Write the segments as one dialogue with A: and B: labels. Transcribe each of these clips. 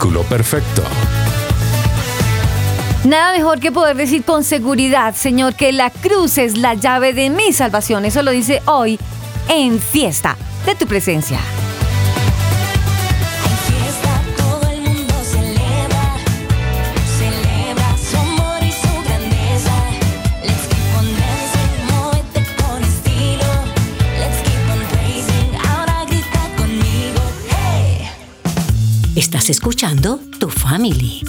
A: Perfecto.
B: Nada mejor que poder decir con seguridad, Señor, que la cruz es la llave de mi salvación. Eso lo dice hoy en fiesta de tu presencia.
C: Escuchando Tu Family.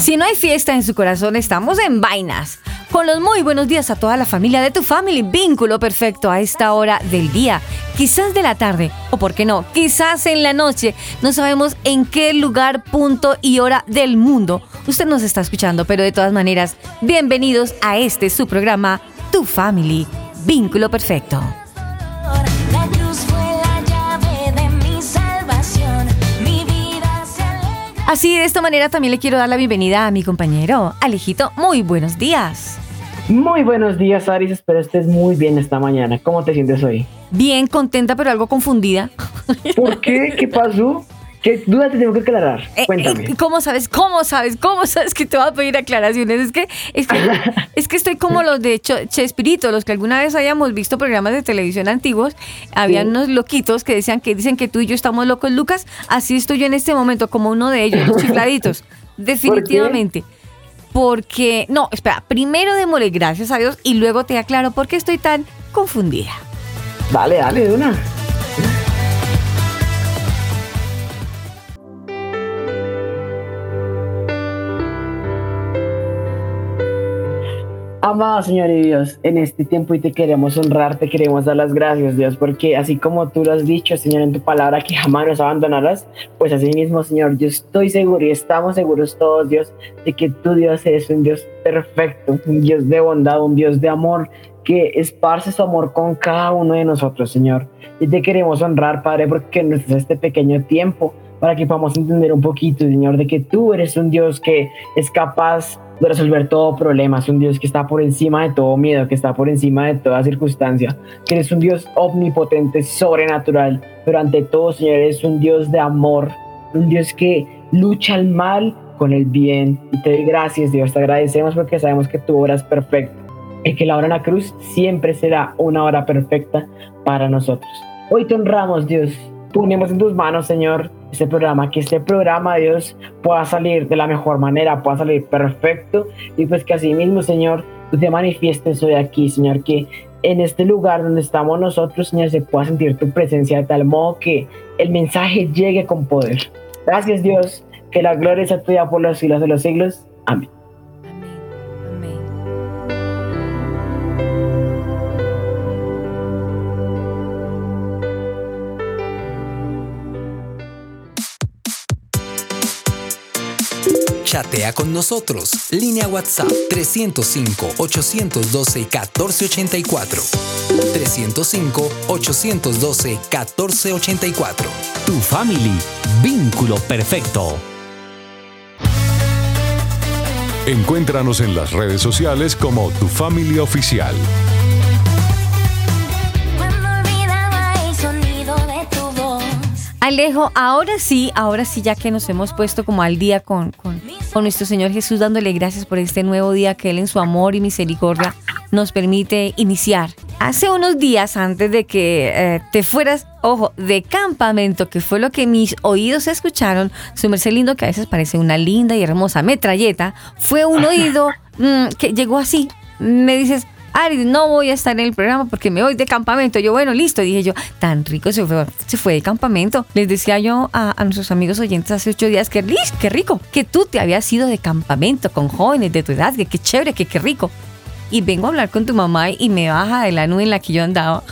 B: Si no hay fiesta en su corazón, estamos en vainas. Con los muy buenos días a toda la familia de Tu Family. Vínculo perfecto a esta hora del día. Quizás de la tarde, o por qué no, quizás en la noche. No sabemos en qué lugar, punto y hora del mundo usted nos está escuchando, pero de todas maneras, bienvenidos a este su programa, Tu Family. Vínculo perfecto. Así de esta manera también le quiero dar la bienvenida a mi compañero Alejito. Muy buenos días.
D: Muy buenos días, Aris. Espero estés muy bien esta mañana. ¿Cómo te sientes hoy?
B: Bien, contenta, pero algo confundida.
D: ¿Por qué? ¿Qué pasó? ¿Qué duda te tengo que aclarar? Eh, Cuéntame.
B: Eh, ¿Cómo sabes? ¿Cómo sabes? ¿Cómo sabes que te voy a pedir aclaraciones? Es que, es que, estoy como los de Chespirito, los que alguna vez hayamos visto programas de televisión antiguos. Habían unos loquitos que decían que dicen que tú y yo estamos locos, Lucas. Así estoy yo en este momento, como uno de ellos, los chifladitos. Definitivamente. Porque, no, espera, primero démosle gracias a Dios y luego te aclaro por qué estoy tan confundida.
D: Dale, dale, de una. Amado Señor y Dios, en este tiempo y te queremos honrar, te queremos dar las gracias, Dios, porque así como tú lo has dicho, Señor, en tu palabra, que jamás nos abandonarás, pues así mismo, Señor, yo estoy seguro y estamos seguros todos, Dios, de que tú, Dios, eres un Dios perfecto, un Dios de bondad, un Dios de amor, que esparce su amor con cada uno de nosotros, Señor. Y te queremos honrar, Padre, porque nos este pequeño tiempo para que podamos entender un poquito, Señor, de que tú eres un Dios que es capaz de resolver todo problema, es un Dios que está por encima de todo miedo, que está por encima de toda circunstancia, que eres un Dios omnipotente, sobrenatural, pero ante todo, Señor, eres un Dios de amor, un Dios que lucha al mal con el bien. Y te doy gracias, Dios, te agradecemos porque sabemos que tu obra es perfecta y que la hora en la cruz siempre será una hora perfecta para nosotros. Hoy te honramos, Dios, ponemos en tus manos, Señor, este programa, que este programa, Dios, pueda salir de la mejor manera, pueda salir perfecto y pues que así mismo, Señor, tú te manifiestes hoy aquí, Señor, que en este lugar donde estamos nosotros, Señor, se pueda sentir tu presencia de tal modo que el mensaje llegue con poder. Gracias, Dios, que la gloria sea tuya por los siglos de los siglos. Amén.
A: Chatea con nosotros. Línea WhatsApp 305-812-1484. 305-812-1484.
C: Tu family. Vínculo perfecto.
A: Encuéntranos en las redes sociales como Tu Familia Oficial.
B: Alejo, ahora sí, ahora sí, ya que nos hemos puesto como al día con, con con nuestro Señor Jesús dándole gracias por este nuevo día que Él en su amor y misericordia nos permite iniciar. Hace unos días antes de que eh, te fueras, ojo, de campamento, que fue lo que mis oídos escucharon, su merced lindo, que a veces parece una linda y hermosa metralleta, fue un oído mm, que llegó así. Me dices, Ari, no voy a estar en el programa porque me voy de campamento. Yo, bueno, listo. Dije yo, tan rico se fue, se fue de campamento. Les decía yo a, a nuestros amigos oyentes hace ocho días que, "Liz, qué rico, que tú te habías ido de campamento con jóvenes de tu edad, que qué chévere, que qué rico. Y vengo a hablar con tu mamá y me baja de la nube en la que yo andaba.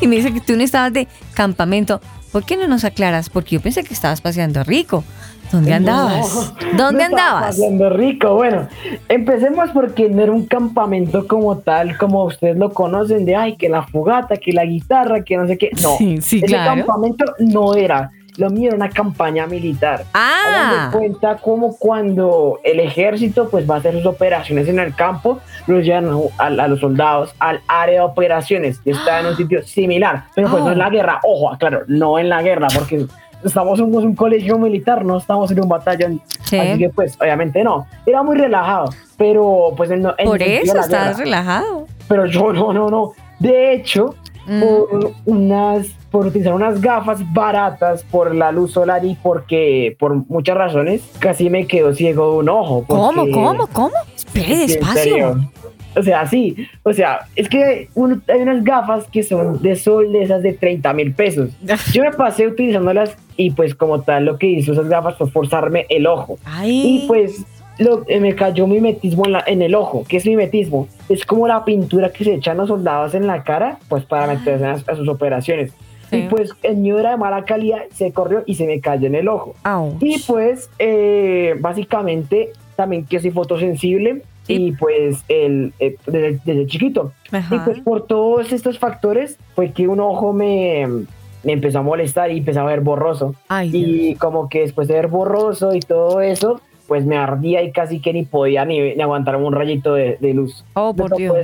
B: Y me dice que tú no estabas de campamento. ¿Por qué no nos aclaras? Porque yo pensé que estabas paseando rico. ¿Dónde andabas?
D: No,
B: ¿Dónde andabas?
D: paseando rico. Bueno, empecemos porque no era un campamento como tal, como ustedes lo conocen, de ay, que la fogata, que la guitarra, que no sé qué. No,
B: Sí, sí,
D: ese
B: claro.
D: campamento no era. Lo mío era una campaña militar.
B: Ah.
D: Cuenta como cuando el ejército pues va a hacer sus operaciones en el campo, los llevan a, a los soldados al área de operaciones y está en un sitio similar, pero pues no en la guerra, ojo, claro, no en la guerra, porque estamos en un colegio militar, no estamos en un batallón,
B: Sí.
D: así que pues obviamente no, era muy relajado, pero pues en, en
B: Por eso
D: guerra.
B: relajado.
D: pero yo no, no, no, de hecho,
B: Mm.
D: por unas por utilizar unas gafas baratas por la luz solar y porque por muchas razones casi me quedo ciego de un ojo.
B: ¿Cómo, cómo, cómo? Espere, despacio.
D: O sea, sí, o sea, es que uno- hay unas gafas que son de sol de esas de 30 mil pesos. Yo me pasé utilizándolas y pues como tal lo que hizo esas gafas fue forzarme el ojo.
B: Ay.
D: Y pues lo, eh, me cayó mimetismo en, la- en el ojo. ¿Qué es mimetismo? Es como la pintura que se echan los soldados en la cara, pues para meterse a, a sus operaciones.
B: Sí.
D: Y pues el mío era de mala calidad, se corrió y se me cayó en el ojo.
B: Au.
D: Y pues eh, básicamente también que soy fotosensible
B: Sí.
D: y pues el, eh, desde, desde chiquito.
B: Ajá.
D: Y pues por todos estos factores fue que un ojo me, me empezó a molestar y empezaba a ver borroso.
B: Ay, Dios.
D: Y como que después de ver borroso y todo eso, pues me ardía y casi que ni podía ni, ni aguantar un rayito de, de luz.
B: Oh, por Dios.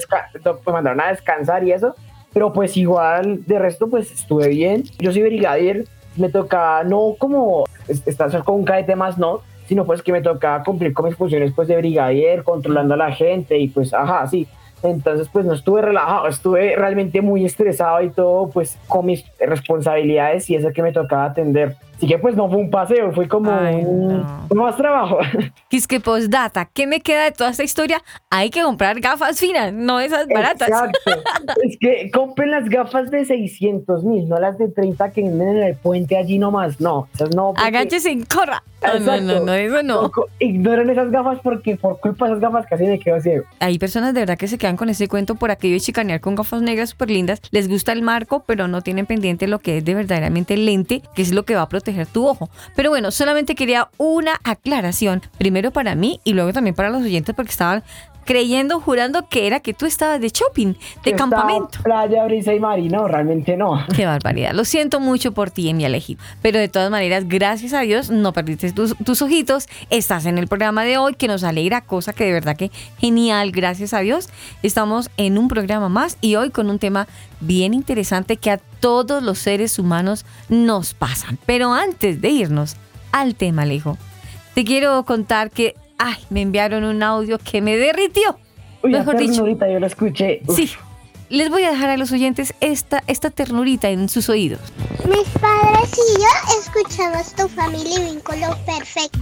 D: me mandaron a descansar y eso, pero pues igual de resto pues estuve bien. Yo soy brigadier, me toca no como es- estar con un cadete más, no, sino pues que me toca cumplir con mis funciones pues de brigadier, controlando a la gente y pues ajá, sí. Entonces pues no estuve relajado, estuve realmente muy estresado y todo pues con mis responsabilidades y eso que me tocaba atender. Así que pues no fue un paseo, fue como
B: Ay,
D: un,
B: no.
D: un más trabajo.
B: Es que postdata, ¿qué me queda de toda esta historia? Hay que comprar gafas finas, no esas baratas.
D: Exacto. es que compren las gafas de 600 mil, no las de 30 que venden en el puente allí nomás. No, esas no. porque-
B: Agáchese y corra. No, no,
D: Exacto.
B: no, no, eso no.
D: Ignoren esas gafas porque por culpa de esas gafas casi me quedo ciego.
B: Hay personas de verdad que se quedan con ese cuento por aquello de chicanear con gafas negras súper lindas. Les gusta el marco, pero no tienen pendiente lo que es de verdaderamente el lente, que es lo que va a proteger tu ojo. Pero bueno, solamente quería una aclaración, primero para mí y luego también para los oyentes, porque estaban creyendo, jurando que era que tú estabas de shopping, de campamento.
D: Playa, brisa y mar y no, realmente no.
B: Qué barbaridad. Lo siento mucho por ti, mi elegido. Pero de todas maneras, gracias a Dios, no perdiste tus, tus ojitos. Estás en el programa de hoy, que nos alegra, cosa que de verdad que genial, gracias a Dios. Estamos en un programa más y hoy con un tema bien interesante que a todos los seres humanos nos pasan. Pero antes de irnos al tema, Alejo, te quiero contar que, ay, me enviaron un audio que me derritió.
D: Uy,
B: Mejor dicho.
D: ternurita, yo lo escuché. Uf,
B: Sí, les voy a dejar a los oyentes esta, esta ternurita en sus oídos.
E: Mis padres y yo escuchamos tu familia y vínculo perfecto.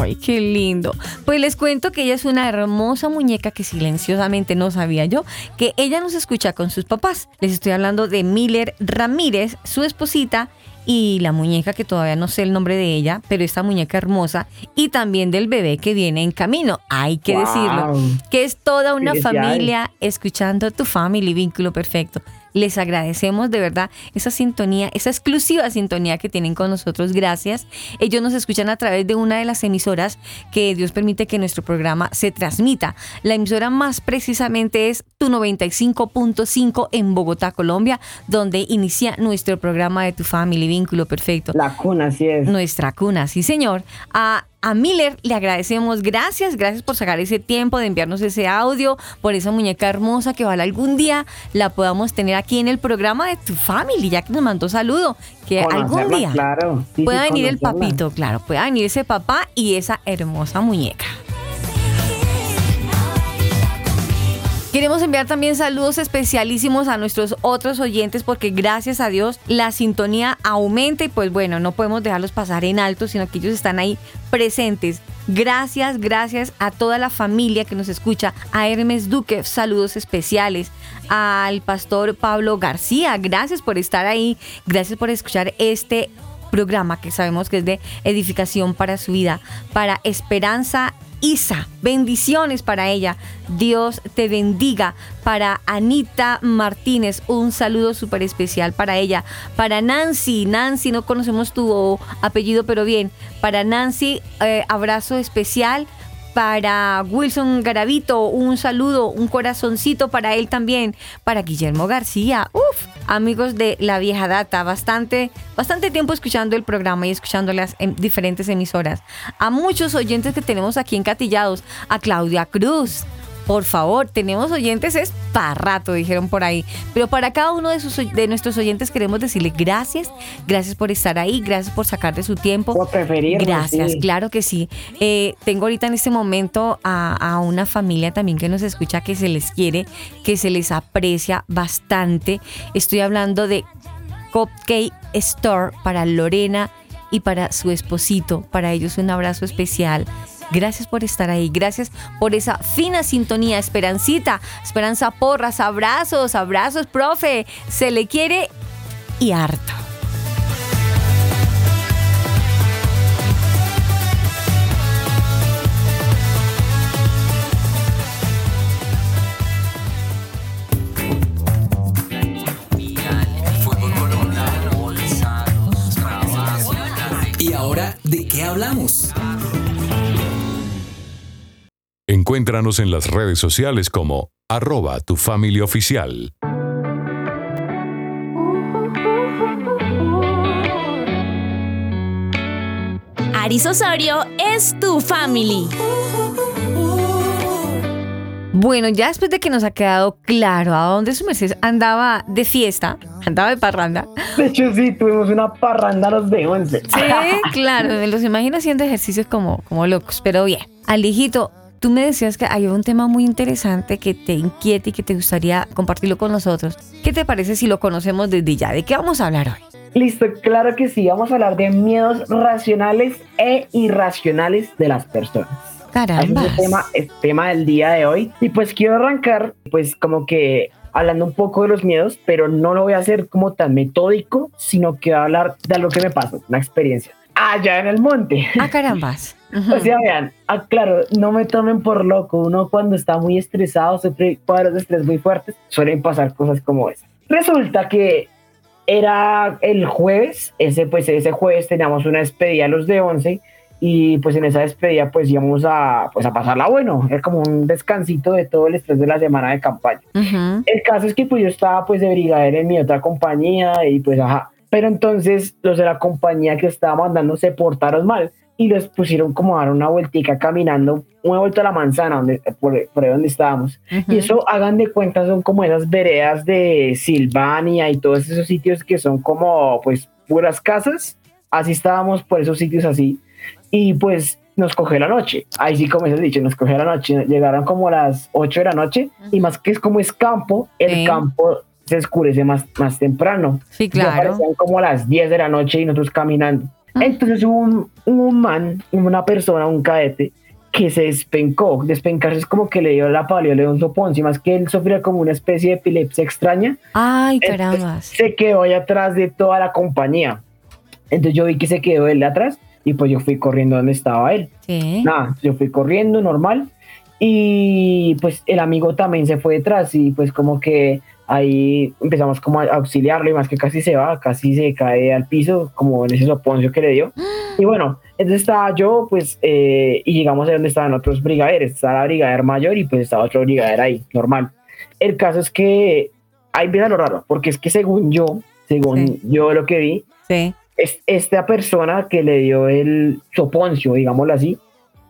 B: Ay, qué lindo. Pues les cuento que ella es una hermosa muñeca que silenciosamente no sabía yo, que ella nos escucha con sus papás. Les estoy hablando de Miller Ramírez, su esposita, y la muñeca que todavía no sé el nombre de ella, pero esta muñeca hermosa, y también del bebé que viene en camino. Hay que
D: Wow.
B: decirlo, que es toda una familia escuchando tu family vínculo perfecto. Les agradecemos de verdad esa sintonía, esa exclusiva sintonía que tienen con nosotros. Gracias. Ellos nos escuchan a través de una de las emisoras que Dios permite que nuestro programa se transmita. La emisora más precisamente es Tu 95.5 en Bogotá, Colombia, donde inicia nuestro programa de Tu Family Vínculo Perfecto
D: La cuna, así es.
B: nuestra cuna, sí señor. Ah, a Miller le agradecemos. Gracias, gracias por sacar ese tiempo de enviarnos ese audio, por esa muñeca hermosa que ojalá algún día la podamos tener aquí en el programa de tu family, ya que nos mandó saludo. Que algún día
D: claro. Sí,
B: pueda
D: sí,
B: venir el papito, claro, pueda venir ese papá y esa hermosa muñeca. Queremos enviar también saludos especialísimos a nuestros otros oyentes porque gracias a Dios la sintonía aumenta y pues bueno, no podemos dejarlos pasar en alto, sino que ellos están ahí presentes. Gracias, gracias a toda la familia que nos escucha, a Hermes Duque, saludos especiales, al pastor Pablo García, gracias por estar ahí, gracias por escuchar este programa que sabemos que es de edificación para su vida, para Esperanza Isa. Bendiciones para ella. Dios te bendiga. Para Anita Martínez, un saludo súper especial para ella. Para Nancy, Nancy, no conocemos tu apellido, pero bien. Para Nancy, eh, abrazo especial. Para Wilson Garavito, un saludo, un corazoncito para él también. Para Guillermo García, uff, amigos de la vieja data, bastante, bastante tiempo escuchando el programa y escuchando las em- diferentes emisoras. A muchos oyentes que tenemos aquí encatillados, a Claudia Cruz. Por favor, tenemos oyentes, es para rato, dijeron por ahí. Pero para cada uno de, sus, de nuestros oyentes queremos decirle gracias, gracias por estar ahí, gracias por sacar de su tiempo.
D: Por preferirnos,
B: Gracias,
D: sí.
B: claro que sí. Eh, tengo ahorita en este momento a, a una familia también que nos escucha, que se les quiere, que se les aprecia bastante. Estoy hablando de Cupcake Store para Lorena y para su esposito. Para ellos un abrazo especial. Gracias por estar ahí, gracias por esa fina sintonía, Esperancita, Esperanza Porras, abrazos, abrazos, profe, se le quiere y harto.
C: ¿Y ahora de qué hablamos?
A: Encuéntranos en las redes sociales como arroba tu familia oficial.
F: Aris Osorio es tu family.
B: Bueno, ya después de que nos ha quedado claro a dónde su merced andaba de fiesta, andaba de parranda.
D: De hecho, sí, tuvimos una parranda a los de 11.
B: Sí, claro, me los imagino haciendo ejercicios como, como locos, pero bien. Alijito, tú me decías que hay un tema muy interesante que te inquieta y que te gustaría compartirlo con nosotros. ¿Qué te parece si lo conocemos desde ya? ¿De qué vamos a hablar hoy?
D: Listo, claro que sí. Vamos a hablar de miedos racionales e irracionales de las personas.
B: Caramba.
D: es el tema, el tema del día de hoy. Y pues quiero arrancar, pues como que hablando un poco de los miedos, pero no lo voy a hacer como tan metódico, sino que voy a hablar de algo que me pasó, una experiencia. Allá en el monte.
B: Ah, carambas.
D: O sea, vean, ah, claro, no me tomen por loco. Uno cuando está muy estresado, sufre cuadros de estrés muy fuertes, suelen pasar cosas como esas. Resulta que era el jueves, ese pues ese jueves teníamos una despedida a los de 11 y pues en esa despedida pues íbamos a pues a pasarla bueno, era como un descansito de todo el estrés de la semana de campaña.
B: Ujú.
D: El caso es que pues yo estaba pues de brigadero en mi otra compañía y pues ajá. Pero entonces los de la compañía que estaba mandando se portaron mal y los pusieron como a dar una vueltica caminando, una vuelta a la manzana donde, por, por ahí donde estábamos.
B: Ujú.
D: Y eso, hagan de cuenta, son como esas veredas de Silvania y todos esos sitios que son como pues puras casas. Así estábamos por esos sitios así. Y pues nos cogió la noche. Ahí sí, como se dicho, nos cogió la noche. Llegaron como a las 8 de la noche y más que es como es campo, el
B: Sí.
D: campo se oscurece más, más temprano.
B: Sí,
D: Ya
B: claro.
D: parecían como a las 10 de la noche y nosotros caminando.
B: Ah.
D: Entonces hubo un, un man, una persona, un cadete, que se despencó. Despencarse es como que le dio la palio, le dio un sopón. Si más que él sufría como una especie de epilepsia extraña,
B: Ay, carambas.
D: se quedó ahí atrás de toda la compañía. Entonces yo vi que se quedó él atrás y pues yo fui corriendo donde estaba él.
B: Sí.
D: Nada, yo fui corriendo normal y pues el amigo también se fue detrás y pues como que ahí empezamos como a auxiliarlo y más que casi se va, casi se cae al piso como en ese soponcio que le dio. Y bueno, entonces estaba yo pues eh, y llegamos a donde estaban otros brigaderos, estaba la brigader mayor y pues estaba otro brigader ahí, normal. El caso es que ahí empieza lo raro, porque es que según yo, según
B: Sí.
D: yo lo que vi,
B: Sí.
D: es- esta persona que le dio el soponcio, digámoslo así,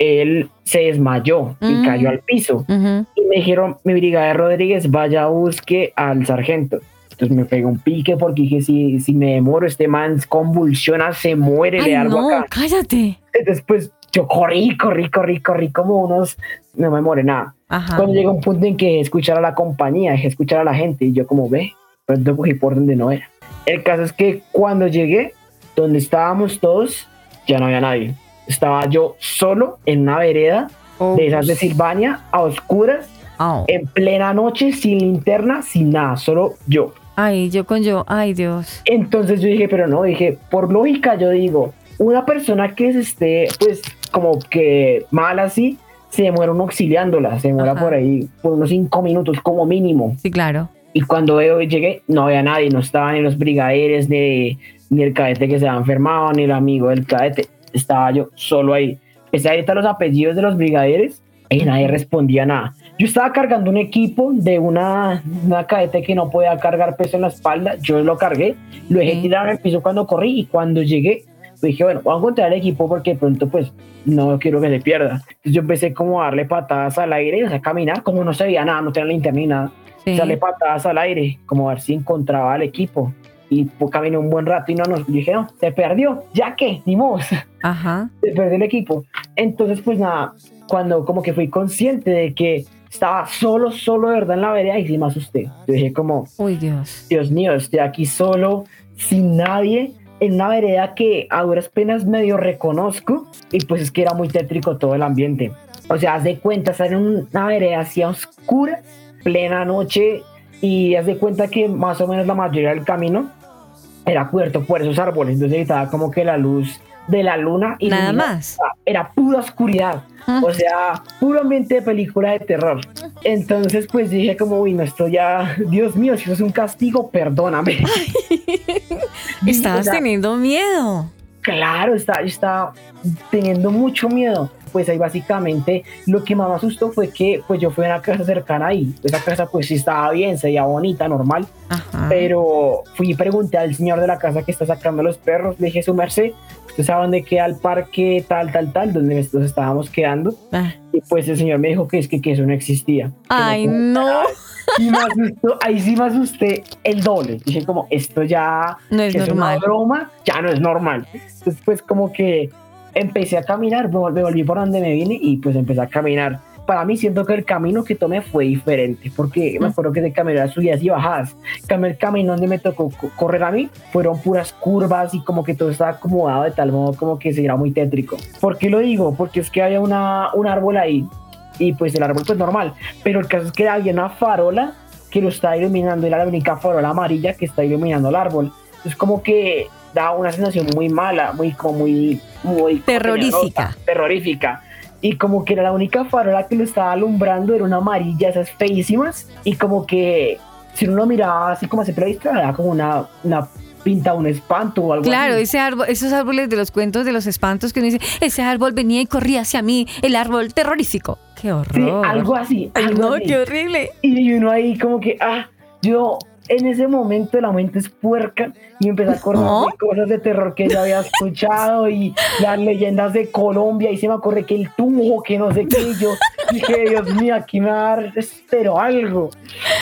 D: él se desmayó y
B: Mm.
D: cayó al piso.
B: Ujú.
D: Y me dijeron, mi brigadier Rodríguez, vaya, busque al sargento. Entonces me pegó un pique porque dije, si, si me demoro, este man convulsiona, se muere, le
B: Ay,
D: da algo
B: no,
D: acá.
B: cállate.
D: Pues yo corrí, corrí, corrí, corrí como unos, no me demoré nada.
B: Ajá.
D: Cuando llega un punto en que escuchar a la compañía, escuchar a la gente y yo como ve, pronto cogí por donde no era. El caso es que cuando llegué, donde estábamos todos, ya no había nadie. Estaba yo solo en una vereda
B: Oh,
D: de esas de Silvania, a oscuras,
B: au.
D: en plena noche, sin linterna, sin nada, solo yo.
B: Ay, yo con yo. Ay, Dios.
D: Entonces yo dije, pero no, dije, por lógica yo digo, una persona que se esté, pues, como que mal así, se demora uno auxiliándola, se demora
B: Ajá.
D: por ahí, por unos cinco minutos como mínimo.
B: Sí, claro.
D: Y cuando veo, llegué, no había nadie, no estaban ni los brigadieres, ni, ni el cadete que se había enfermado, ni el amigo del cadete, estaba yo solo ahí. Empecé a gritar los apellidos de los brigadieres y nadie respondía nada. Yo estaba cargando un equipo de una, una cadete que no podía cargar peso en la espalda, yo lo cargué, lo dejé tirar en el piso cuando corrí y cuando llegué, dije, bueno, voy a encontrar el equipo porque de pronto pues no quiero que se pierda. Entonces yo empecé como a darle patadas al aire, o sea, a caminar, como no se veía nada, no tenía linterna ni nada
B: Sí.
D: sale patadas al aire, como a ver si encontraba al equipo. Y pues, caminé un buen rato y no nos dije, no, se perdió, ya que, ni modo,
B: Ajá.
D: se perdió el equipo. Entonces, pues nada, cuando como que fui consciente de que estaba solo, solo de verdad en la vereda y sí me asusté. Yo dije como,
B: Uy, Dios.
D: Dios mío, estoy aquí solo, sin nadie, en una vereda que a duras penas medio reconozco y pues es que era muy tétrico todo el ambiente. O sea, haz de cuenta, estar en una vereda así a oscura, plena noche y haz de cuenta que más o menos la mayoría del camino era cubierto por esos árboles, entonces estaba como que la luz de la luna y
B: Nada más.
D: era pura oscuridad.
B: Ah.
D: O sea, puro ambiente de película de terror. Entonces, pues dije como, uy, no, esto ya, Dios mío, si eso es un castigo, perdóname.
B: Estabas
D: o sea,
B: teniendo miedo.
D: Claro, estaba, estaba teniendo mucho miedo. Pues ahí básicamente lo que más me asustó fue que pues yo fui a una casa cercana ahí. Esa casa pues sí estaba bien, se veía bonita, normal.
B: Ajá.
D: Pero fui y pregunté al señor de la casa que está sacando los perros. Le dije, su merced, ¿usted sabe dónde queda el parque tal, tal, tal? Donde nos estábamos quedando.
B: Ah.
D: Y pues el señor me dijo que es que, que eso no existía.
B: Ay, no.
D: Y me asustó, ahí sí me asusté el doble. Dije como, esto ya
B: No es
D: que
B: normal.
D: una broma, ya no es normal. Entonces pues como que empecé a caminar, me vol- me volví por donde me vine y pues empecé a caminar. Para mí siento que el camino que tomé fue diferente, porque me acuerdo que de caminar subidas y bajadas. El camino donde me tocó co- correr a mí, fueron puras curvas y como que todo estaba acomodado de tal modo como que se era muy tétrico. ¿Por qué lo digo? Porque es que había una, un árbol ahí y pues el árbol pues normal, pero el caso es que había una farola que lo está iluminando, era la única farola amarilla que está iluminando el árbol. Es como que da una sensación muy mala, muy como muy, muy
B: Terrorífica.
D: terrorífica. Y como que era la única farola que lo estaba alumbrando, era una amarilla, esas feísimas, y como que si uno lo miraba así como a simple vista, era como una, una pinta, un espanto o algo
B: Claro,
D: así.
B: ese árbol, esos árboles de los cuentos de los espantos que uno dice, ese árbol venía y corría hacia mí, el árbol terrorífico. Qué
D: Sí,
B: horror.
D: algo así.
B: Ay,
D: algo
B: no,
D: así.
B: qué horrible.
D: Y uno ahí como que, ah, yo en ese momento la mente es puerca y empecé a acordar
B: ¿No?
D: de cosas de terror que yo había escuchado y las leyendas de Colombia y se me acordé que el tubo, que no sé qué, y yo dije, Dios mío, aquí me va a dar, espero algo.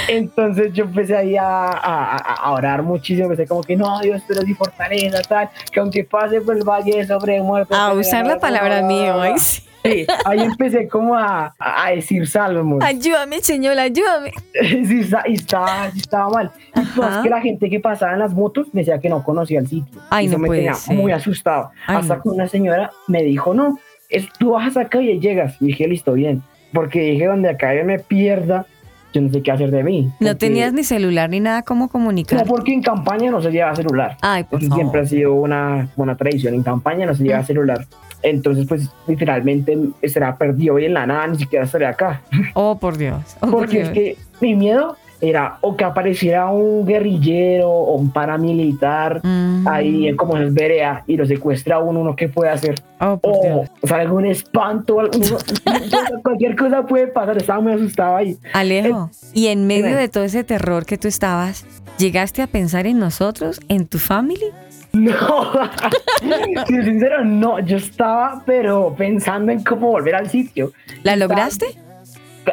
D: Entonces yo empecé ahí a, a, a- a orar muchísimo, empecé como que no, Dios, pero si fortaleza, tal, que aunque pase por el valle de sobre muerte.
B: A usar la palabra mío. Ay, sí.
D: Ahí empecé como a, a a decir salmos.
B: Ayúdame, señor, ayúdame.
D: Sí, y estaba, estaba mal. Y más que la gente que pasaba en las motos me decía que no conocía el sitio.
B: Ay,
D: y
B: no
D: me
B: puede
D: tenía
B: ser.
D: muy asustado.
B: Ay,
D: Hasta
B: no.
D: que una señora me dijo, no, es, tú bajas acá y llegas. Y dije, listo, bien. Porque dije, donde acá yo me pierda, yo no sé qué hacer de mí.
B: No tenías ni celular ni nada como
D: No,
B: comunicar.
D: porque en campaña no se lleva celular.
B: Ay, por
D: Eso siempre ha
B: favor.
D: sido una, una tradición. En campaña no se lleva celular. Entonces, pues, literalmente estará perdido hoy en la nada, ni siquiera estaré acá.
B: Oh, por Dios. Oh, por
D: Porque es que mi miedo era o que apareciera un guerrillero o un paramilitar
B: Mm.
D: ahí en como es Berea y lo secuestra a uno, uno qué puede hacer.
B: Oh,
D: O,
B: Dios.
D: sea, algún espanto, cualquier cosa puede pasar. Estaba muy asustado ahí.
B: Alejo, y en medio de todo ese terror que tú estabas, ¿llegaste a pensar en nosotros, en tu family?
D: No, si soy sincero, no. Yo estaba, pero pensando en cómo volver al sitio.
B: ¿La lograste?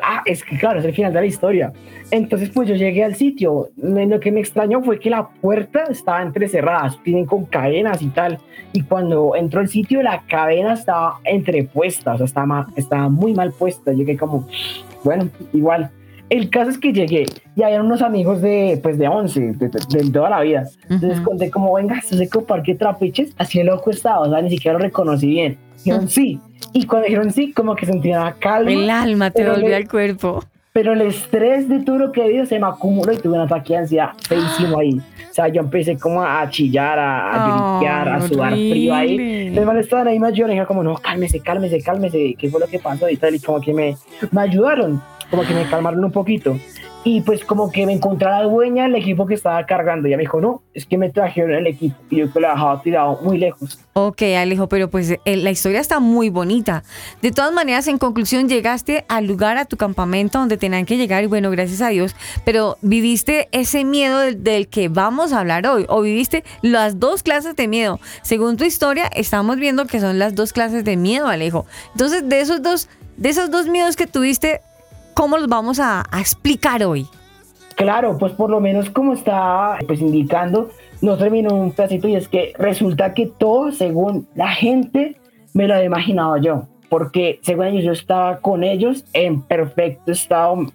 D: Ah, es que claro, es el final de la historia. Entonces, pues yo llegué al sitio. Lo que me extrañó fue que la puerta estaba entrecerrada, tienen con cadenas y tal. Y cuando entró al sitio, la cadena estaba entrepuesta, o sea, estaba, mal- estaba muy mal puesta. Llegué como, bueno, igual. El caso es que llegué y había unos amigos de, pues, de 11, de, de- de toda la vida. Entonces
B: Ujú.
D: conté como, venga, esto es parque trapiches, así de loco estaba, o sea, ni siquiera lo reconocí bien. Dijeron sí. Y cuando dijeron sí, como que sentía calma.
B: El alma te volvió al cuerpo.
D: pero el estrés de todo lo que he vivido se me acumuló y tuve un ataque de ansiedad feísimo ahí. O sea, yo empecé como a chillar, a, a gritear, a sudar frío ahí. Los manes estaban ahí me ayudaron y dijeron como, no, cálmese, cálmese, cálmese, ¿qué fue lo que pasó? Y tal, y como que me, me ayudaron, como que me calmaron un poquito. Y pues como que me encontré a la dueña del equipo que estaba cargando. Y ella me dijo, no, es que me trajeron el equipo. Y yo que lo dejaba tirado muy lejos.
B: Ok, Alejo, pero pues eh, la historia está muy bonita. De todas maneras, en conclusión, llegaste al lugar, a tu campamento donde tenían que llegar y bueno, gracias a Dios, pero viviste ese miedo del, del que vamos a hablar hoy o viviste las dos clases de miedo. Según tu historia, estamos viendo que son las dos clases de miedo, Alejo. Entonces, de esos dos, de esos dos miedos que tuviste, ¿cómo los vamos a, a explicar hoy?
D: Claro, pues por lo menos como estaba pues indicando, no terminó un pedacito y es que resulta que todo según la gente me lo había imaginado yo, porque según ellos yo estaba con ellos en perfecto estado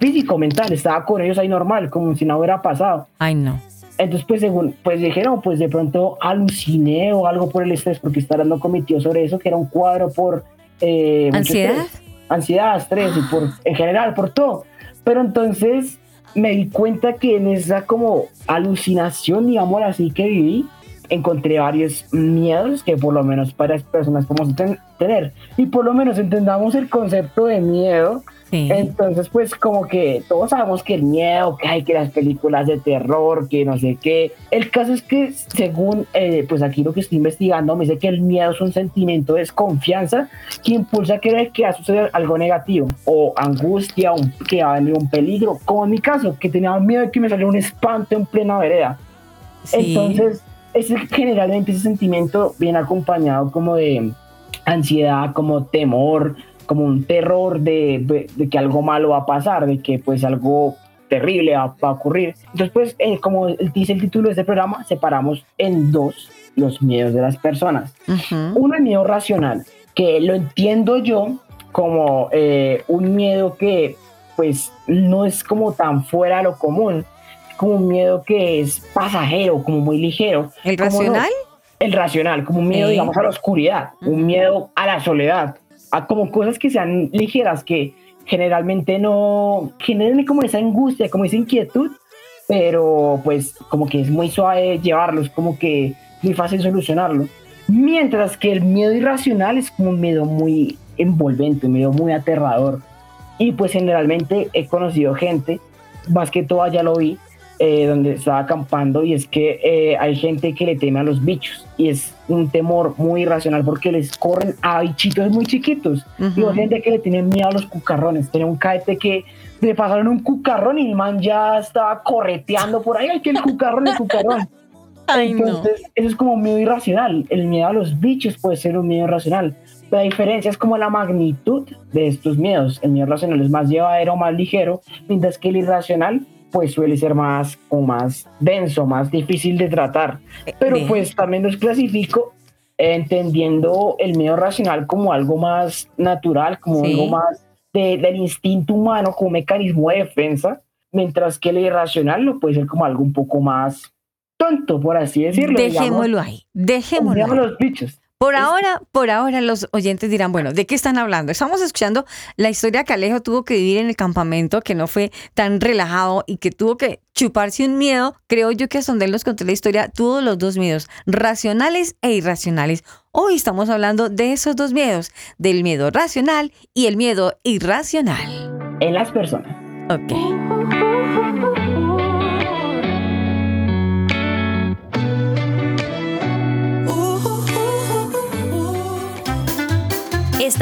D: físico, mental, estaba con ellos ahí normal, como si no hubiera pasado.
B: Ay, no.
D: Entonces, pues según, pues dijeron, pues de pronto aluciné o algo por el estrés, porque está hablando con mi tío sobre eso, que era un cuadro por... eh, mucho
B: ¿Ansiedad?
D: estrés. Ansiedad, estrés, y por, en general, por todo. Pero entonces me di cuenta que en esa como alucinación, digamos así, que viví, encontré varios miedos que por lo menos para las personas podemos ten- tener. Y por lo menos entendamos el concepto de miedo
B: Sí.
D: entonces, pues como que todos sabemos que el miedo, que hay que las películas de terror, que no sé qué. El caso es que según, eh, pues aquí lo que estoy investigando, me dice que el miedo es un sentimiento de desconfianza que impulsa a creer que va a suceder algo negativo o angustia, un, que va a venir un peligro, como en mi caso, que tenía miedo de que me saliera un espanto en plena vereda.
B: Sí.
D: Entonces, ese, generalmente ese sentimiento viene acompañado como de ansiedad, como temor, como un terror de, de- que algo malo va a pasar, de que pues algo terrible va, va a ocurrir. Entonces, pues, eh, como el- dice el título de este programa, separamos en dos los miedos de las personas.
B: Ujú.
D: Uno es miedo racional, que lo entiendo yo como eh, un miedo que pues no es como tan fuera de lo común, como un miedo que es pasajero, como muy ligero.
B: ¿El
D: Como no-
B: racional?
D: el racional, como un miedo, digamos, a la oscuridad, un miedo a la soledad, a como cosas que sean ligeras, que generalmente no generen como esa angustia, como esa inquietud, pero pues como que es muy suave llevarlos, como que muy fácil solucionarlo. Mientras que el miedo irracional es como un miedo muy envolvente, un miedo muy aterrador. Y pues generalmente he conocido gente, más que todo ya lo vi, eh, donde estaba acampando y es que eh, hay gente que le teme a los bichos y es un temor muy irracional porque les corren a bichitos muy chiquitos y
B: Ujú.
D: hay gente que le tiene miedo a los cucarrones tenía un caete que le pasaron un cucarrón y el man ya estaba correteando por ahí ay que el cucarrón el cucarrón
B: Ay, no.
D: entonces eso es como miedo irracional el miedo a los bichos puede ser un miedo irracional la diferencia es como la magnitud de estos miedos. El miedo racional es más llevadero, más ligero, mientras que el irracional pues suele ser más más denso, más difícil de tratar. Pero
B: Bien.
D: pues también los clasifico eh, entendiendo el miedo racional como algo más natural, como
B: Sí.
D: algo más de- del instinto humano, como mecanismo de defensa, mientras que el irracional lo puede ser como algo un poco más tonto, por así decirlo.
B: Dejémoslo ahí, dejémoslo
D: digamos
B: ahí.
D: los bichos.
B: Por ahora, por ahora los oyentes dirán, bueno, ¿de qué están hablando? Estamos escuchando la historia que Alejo tuvo que vivir en el campamento, que no fue tan relajado y que tuvo que chuparse un miedo. Creo yo que hasta donde él nos contó la historia, tuvo los dos miedos, racionales e irracionales. Hoy estamos hablando de esos dos miedos, del miedo racional y el miedo irracional.
D: en las personas.
B: Ok.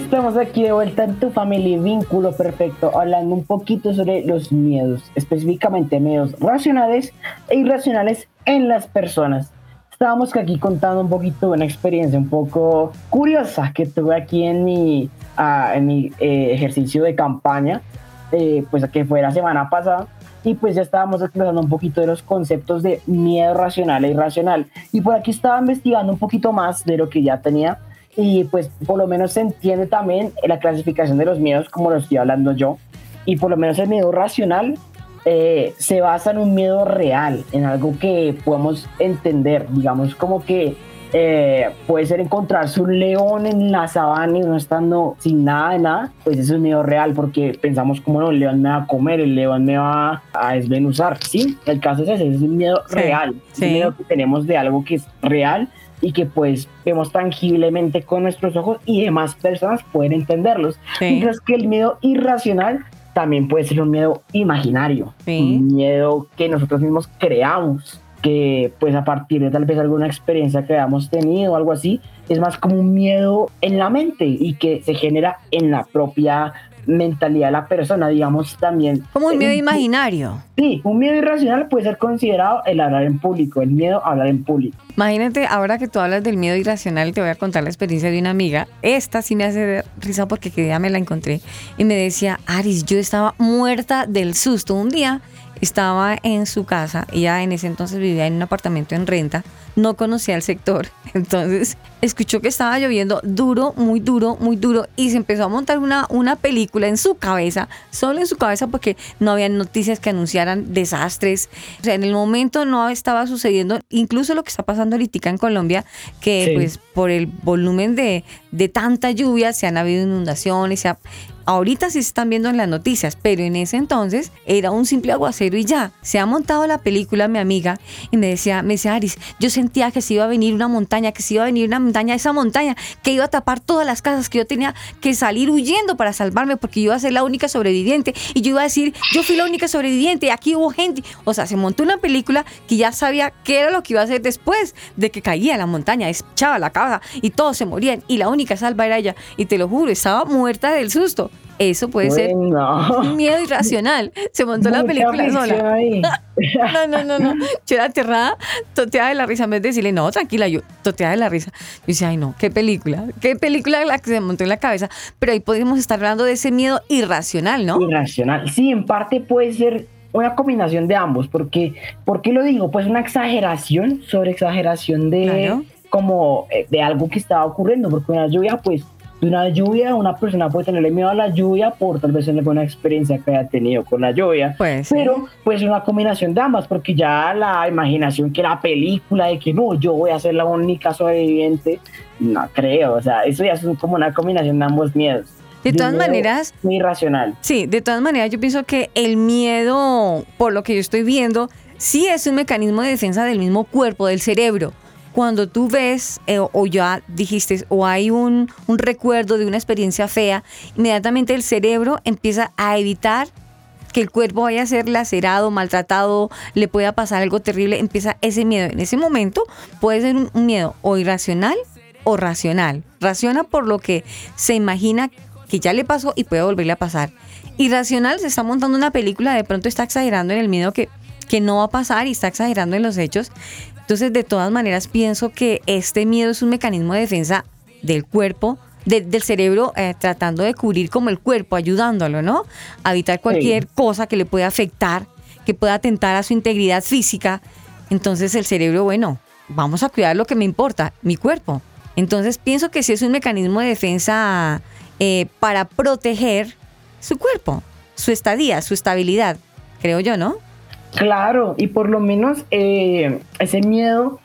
D: Estamos aquí de vuelta en tu familia Vínculo Perfecto, hablando un poquito sobre los miedos, específicamente miedos racionales e irracionales en las personas. Estábamos aquí contando un poquito de una experiencia un poco curiosa que tuve aquí en mi, ah, en mi eh, ejercicio de campaña, eh, pues que fue la semana pasada. Y pues ya estábamos explorando un poquito de los conceptos de miedo racional e irracional. Y por aquí estaba investigando un poquito más de lo que ya tenía y pues por lo menos se entiende también la clasificación de los miedos como lo estoy hablando yo. Y por lo menos el miedo racional eh, se basa en un miedo real, en algo que podemos entender, digamos como que eh, puede ser encontrarse un león en la sabana y no estando sin nada de nada, pues eso es miedo real porque pensamos como no, el león me va a comer, el león me va a desmenuzar, ¿sí? El caso es ese, es un miedo
B: Sí,
D: real, es
B: sí.
D: un miedo que tenemos de algo que es real y que pues vemos tangiblemente con nuestros ojos y demás personas pueden entenderlos.
B: Sí.
D: Mientras que el miedo irracional también puede ser un miedo imaginario, un miedo que nosotros mismos creamos, que pues a partir de tal vez alguna experiencia que hayamos tenido o algo así, es más como un miedo en la mente y que se genera en la propia mentalidad de la persona, digamos también.
B: Como un miedo
D: Eh,
B: imaginario.
D: Sí, un miedo irracional puede ser considerado el hablar en público, el miedo a hablar en público.
B: Imagínate, ahora que tú hablas del miedo irracional, te voy a contar la experiencia de una amiga. Esta sí me hace risa porque que día me la encontré y me decía, Aris, yo estaba muerta del susto. Un día estaba en su casa, ella en ese entonces vivía en un apartamento en renta, no conocía el sector, entonces escuchó que estaba lloviendo duro, muy duro, muy duro y se empezó a montar una, una película en su cabeza, solo en su cabeza porque no había noticias que anunciaran desastres. O sea, en el momento no estaba sucediendo incluso lo que está pasando ahorita en Colombia, que
D: Sí.
B: pues por el volumen de, de tanta lluvia se han habido inundaciones, se ha- Ahorita sí se están viendo en las noticias, pero en ese entonces era un simple aguacero y ya. Se ha montado la película mi amiga y me decía, me decía Aris, yo sentía que se iba a venir una montaña, que se iba a venir una esa montaña que iba a tapar todas las casas, que yo tenía que salir huyendo para salvarme porque yo iba a ser la única sobreviviente y yo iba a decir, yo fui la única sobreviviente aquí hubo gente. O sea, se montó una película que ya sabía qué era lo que iba a hacer después de que caía la montaña, echaba la casa y todos se morían y la única salva era ella. Y te lo juro, estaba muerta del susto. Eso puede ser
D: Bueno.
B: un miedo irracional. Se montó la película sola.
D: ahí.
B: No, no, no, no. Yo era aterrada, toteada de la risa. En vez de decirle, no, tranquila, yo toteada de la risa. Yo decía, ay, no, qué película. Qué película la que se montó en la cabeza. Pero ahí podríamos estar hablando de ese miedo irracional, ¿no?
D: Irracional. Sí, en parte puede ser una combinación de ambos, porque, ¿por qué lo digo? Pues una exageración sobre exageración de
B: Claro.
D: como eh, de algo que estaba ocurriendo, porque una lluvia, pues, de una lluvia, una persona puede tenerle miedo a la lluvia por tal vez alguna experiencia que haya tenido con la lluvia.
B: Pues sí.
D: Pero pues una combinación de ambas, porque ya la imaginación que la película de que no, yo voy a ser la única sobreviviente, no creo, o sea, eso ya es como una combinación de ambos miedos.
B: De todas
D: miedo
B: maneras,
D: Muy irracional.
B: Sí, de todas maneras yo pienso que el miedo, por lo que yo estoy viendo, sí es un mecanismo de defensa del mismo cuerpo, del cerebro. Cuando tú ves eh, o ya dijiste o hay un, recuerdo de una experiencia fea, inmediatamente el cerebro empieza a evitar que el cuerpo vaya a ser lacerado, maltratado, le pueda pasar algo terrible, empieza ese miedo. En ese momento puede ser un, un miedo o irracional o racional. Raciona por lo que se imagina que ya le pasó y puede volverle a pasar. Irracional se está montando una película, de pronto está exagerando en el miedo que, que no va a pasar y está exagerando en los hechos. Entonces, de todas maneras, pienso que este miedo es un mecanismo de defensa del cuerpo, de- del cerebro, eh, tratando de cubrir como el cuerpo, ayudándolo, ¿no? A evitar cualquier cosa que le pueda afectar, que pueda atentar a su integridad física. Entonces, el cerebro, bueno, vamos a cuidar lo que me importa, mi cuerpo. Entonces, pienso que sí es un mecanismo de defensa eh, para proteger su cuerpo, su estadía, su estabilidad, creo yo, ¿no?
D: Claro, y por lo menos eh, ese miedo,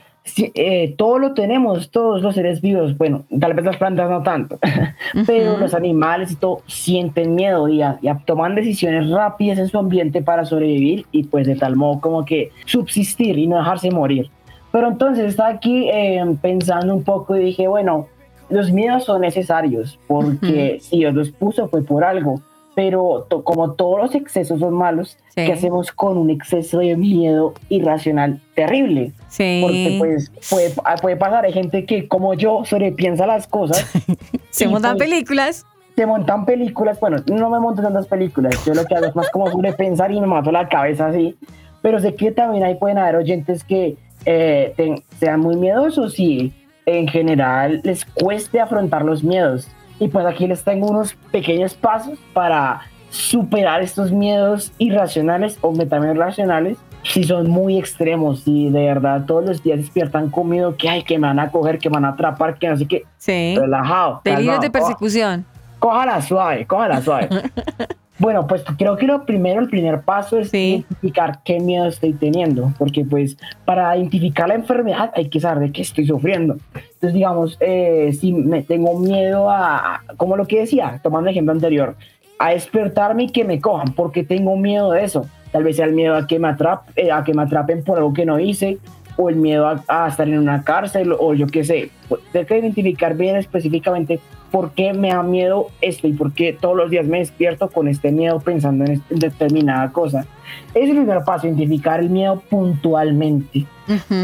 D: eh, todo lo tenemos, todos los seres vivos, bueno, tal vez las plantas no tanto, pero los animales y todo sienten miedo y, a- y a- toman decisiones rápidas en su ambiente para sobrevivir y pues de tal modo como que subsistir y no dejarse morir. Pero entonces estaba aquí eh, pensando un poco y dije, bueno, los miedos son necesarios porque si Dios los puso fue por algo, pero to- como todos los excesos son malos,
B: Sí.
D: ¿qué hacemos con un exceso de miedo irracional terrible?
B: Sí.
D: Porque pues puede, puede pasar, hay gente que como yo sobrepiensa las cosas,
B: Se montan
D: pues,
B: películas.
D: se montan películas, bueno, no me monto tantas películas, yo lo que hago es más como sobrepensar y me mato la cabeza así, pero sé que también ahí pueden haber oyentes que eh, ten- sean muy miedosos y en general les cueste afrontar los miedos. Y pues aquí les tengo unos pequeños pasos para superar estos miedos irracionales o también racionales si son muy extremos y de verdad todos los días despiertan con miedo que ay que me van a coger, que me van a atrapar, que no sé qué,
B: Sí.
D: relajado. Calmado.
B: de persecución.
D: Cójala suave, cójala suave. bueno, pues creo que lo primero, el primer paso es
B: Sí.
D: identificar qué miedo estoy teniendo, porque pues para identificar la enfermedad hay que saber de qué estoy sufriendo. Entonces, digamos, eh, si me tengo miedo a, como lo que decía, tomando el ejemplo anterior, a despertarme y que me cojan, porque tengo miedo de eso. Tal vez sea el miedo a que me, eh, a que me atrapen por algo que no hice, o el miedo a, a estar en una cárcel, o yo qué sé. Pues, Tengo que identificar bien específicamente por qué me da miedo esto y por qué todos los días me despierto con este miedo pensando en, est- en determinada cosa. Es el primer paso, identificar el miedo puntualmente.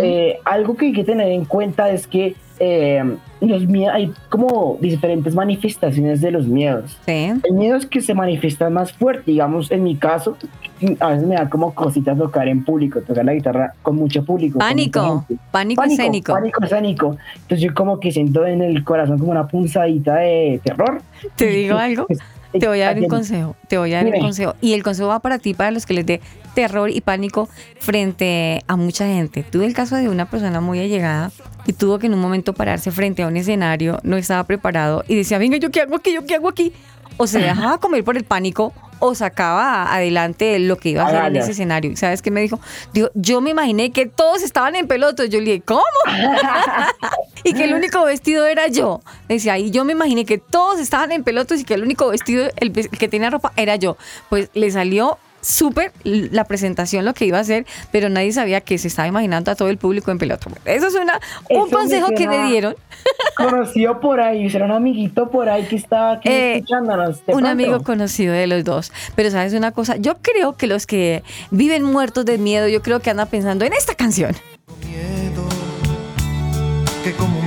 D: Eh, algo que hay que tener en cuenta es que eh, los miedos, hay como diferentes manifestaciones de los miedos.
B: Sí.
D: Hay miedos que se manifiestan más fuerte, digamos, en mi caso, a veces me da como cositas tocar en público, tocar la guitarra con mucho público.
B: Pánico.
D: gente.
B: Pánico escénico.
D: Pánico escénico. Entonces yo como que siento en el corazón como una punzadita de terror.
B: Te digo algo. Te voy a dar un consejo, te voy a dar un consejo. Y el consejo va para ti, para los que les dé terror y pánico frente a mucha gente. Tuve el caso de una persona muy allegada y tuvo que en un momento pararse frente a un escenario, no estaba preparado y decía, venga, ¿yo qué hago aquí? ¿Yo qué hago aquí? O se dejaba comer por el pánico o sacaba adelante lo que iba a hacer en ese escenario. ¿Y ¿Sabes qué me dijo? Dijo, yo me imaginé que todos estaban en pelotas. Yo le dije, ¿cómo? y que el único vestido era yo. Decía, y yo me imaginé que todos estaban en pelotas y que el único vestido, el, que tenía ropa, era yo. Pues le salió súper la presentación, lo que iba a hacer, pero nadie sabía que se estaba imaginando a todo el público en pelota. Eso es una, un
D: Eso me
B: consejo que me dieron.
D: Conocido por ahí, será un amiguito por ahí que está aquí
B: Eh,
D: escuchándonos.
B: Un
D: pronto.
B: amigo conocido de los dos. Pero sabes una cosa, yo creo que los que viven muertos de miedo, yo creo que andan pensando en esta canción.
G: miedo que como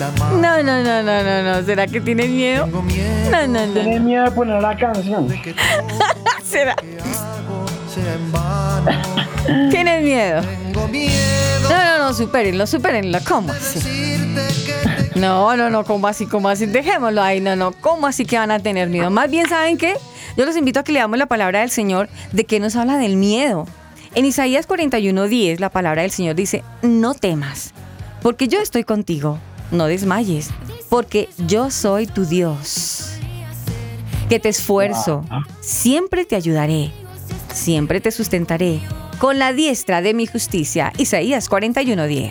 G: la mano.
B: No, no, no, no, no, no. ¿Será que tienen miedo?
G: Tengo miedo
B: No, no, no.
D: Tiene
B: no.
D: miedo de poner la canción.
B: ¿Será? ¿Tienen miedo?
G: Tengo miedo
B: No, no, no, supérenlo, supérenlo. ¿Cómo así? No, no, no, ¿cómo así? ¿Cómo así? Dejémoslo ahí, no, no. ¿Cómo así que van a tener miedo? Más bien, ¿saben qué? Yo los invito a que leamos la palabra del Señor de que nos habla del miedo. En Isaías 41:10, la palabra del Señor dice: No temas, porque yo estoy contigo. No desmayes, porque yo soy tu Dios. Que te esfuerzo, siempre te ayudaré, siempre te sustentaré con la diestra de mi justicia. Isaías 41:10.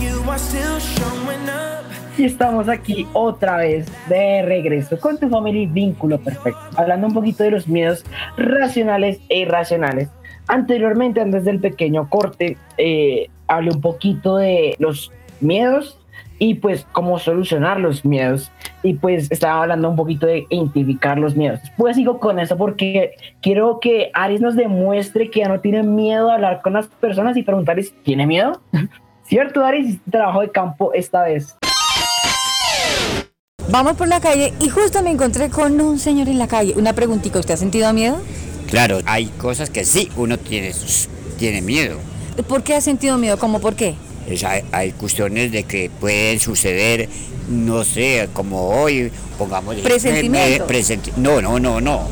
G: You
H: are still showing up.
D: Y estamos aquí otra vez de regreso con tu familia y vínculo perfecto, hablando un poquito de los miedos racionales e irracionales. Anteriormente, antes del pequeño corte, eh, hablé un poquito de los miedos y pues cómo solucionar los miedos. Y pues estaba hablando un poquito de identificar los miedos. Pues sigo con eso porque quiero que Aris nos demuestre que ya no tiene miedo a hablar con las personas y preguntarles, ¿tiene miedo? ¿Cierto? Hiciste trabajo de campo esta vez.
B: Vamos por la calle y justo me encontré con un señor en la calle. Una preguntita, ¿usted ha sentido miedo?
I: Claro, hay cosas que sí, uno tiene, tiene miedo.
B: ¿Por qué ha sentido miedo? ¿Cómo por qué?
I: Es- hay, hay cuestiones de que pueden suceder, no sé, como hoy, pongamos...
B: Presentimientos.
I: me- presenti- no, no, no, no.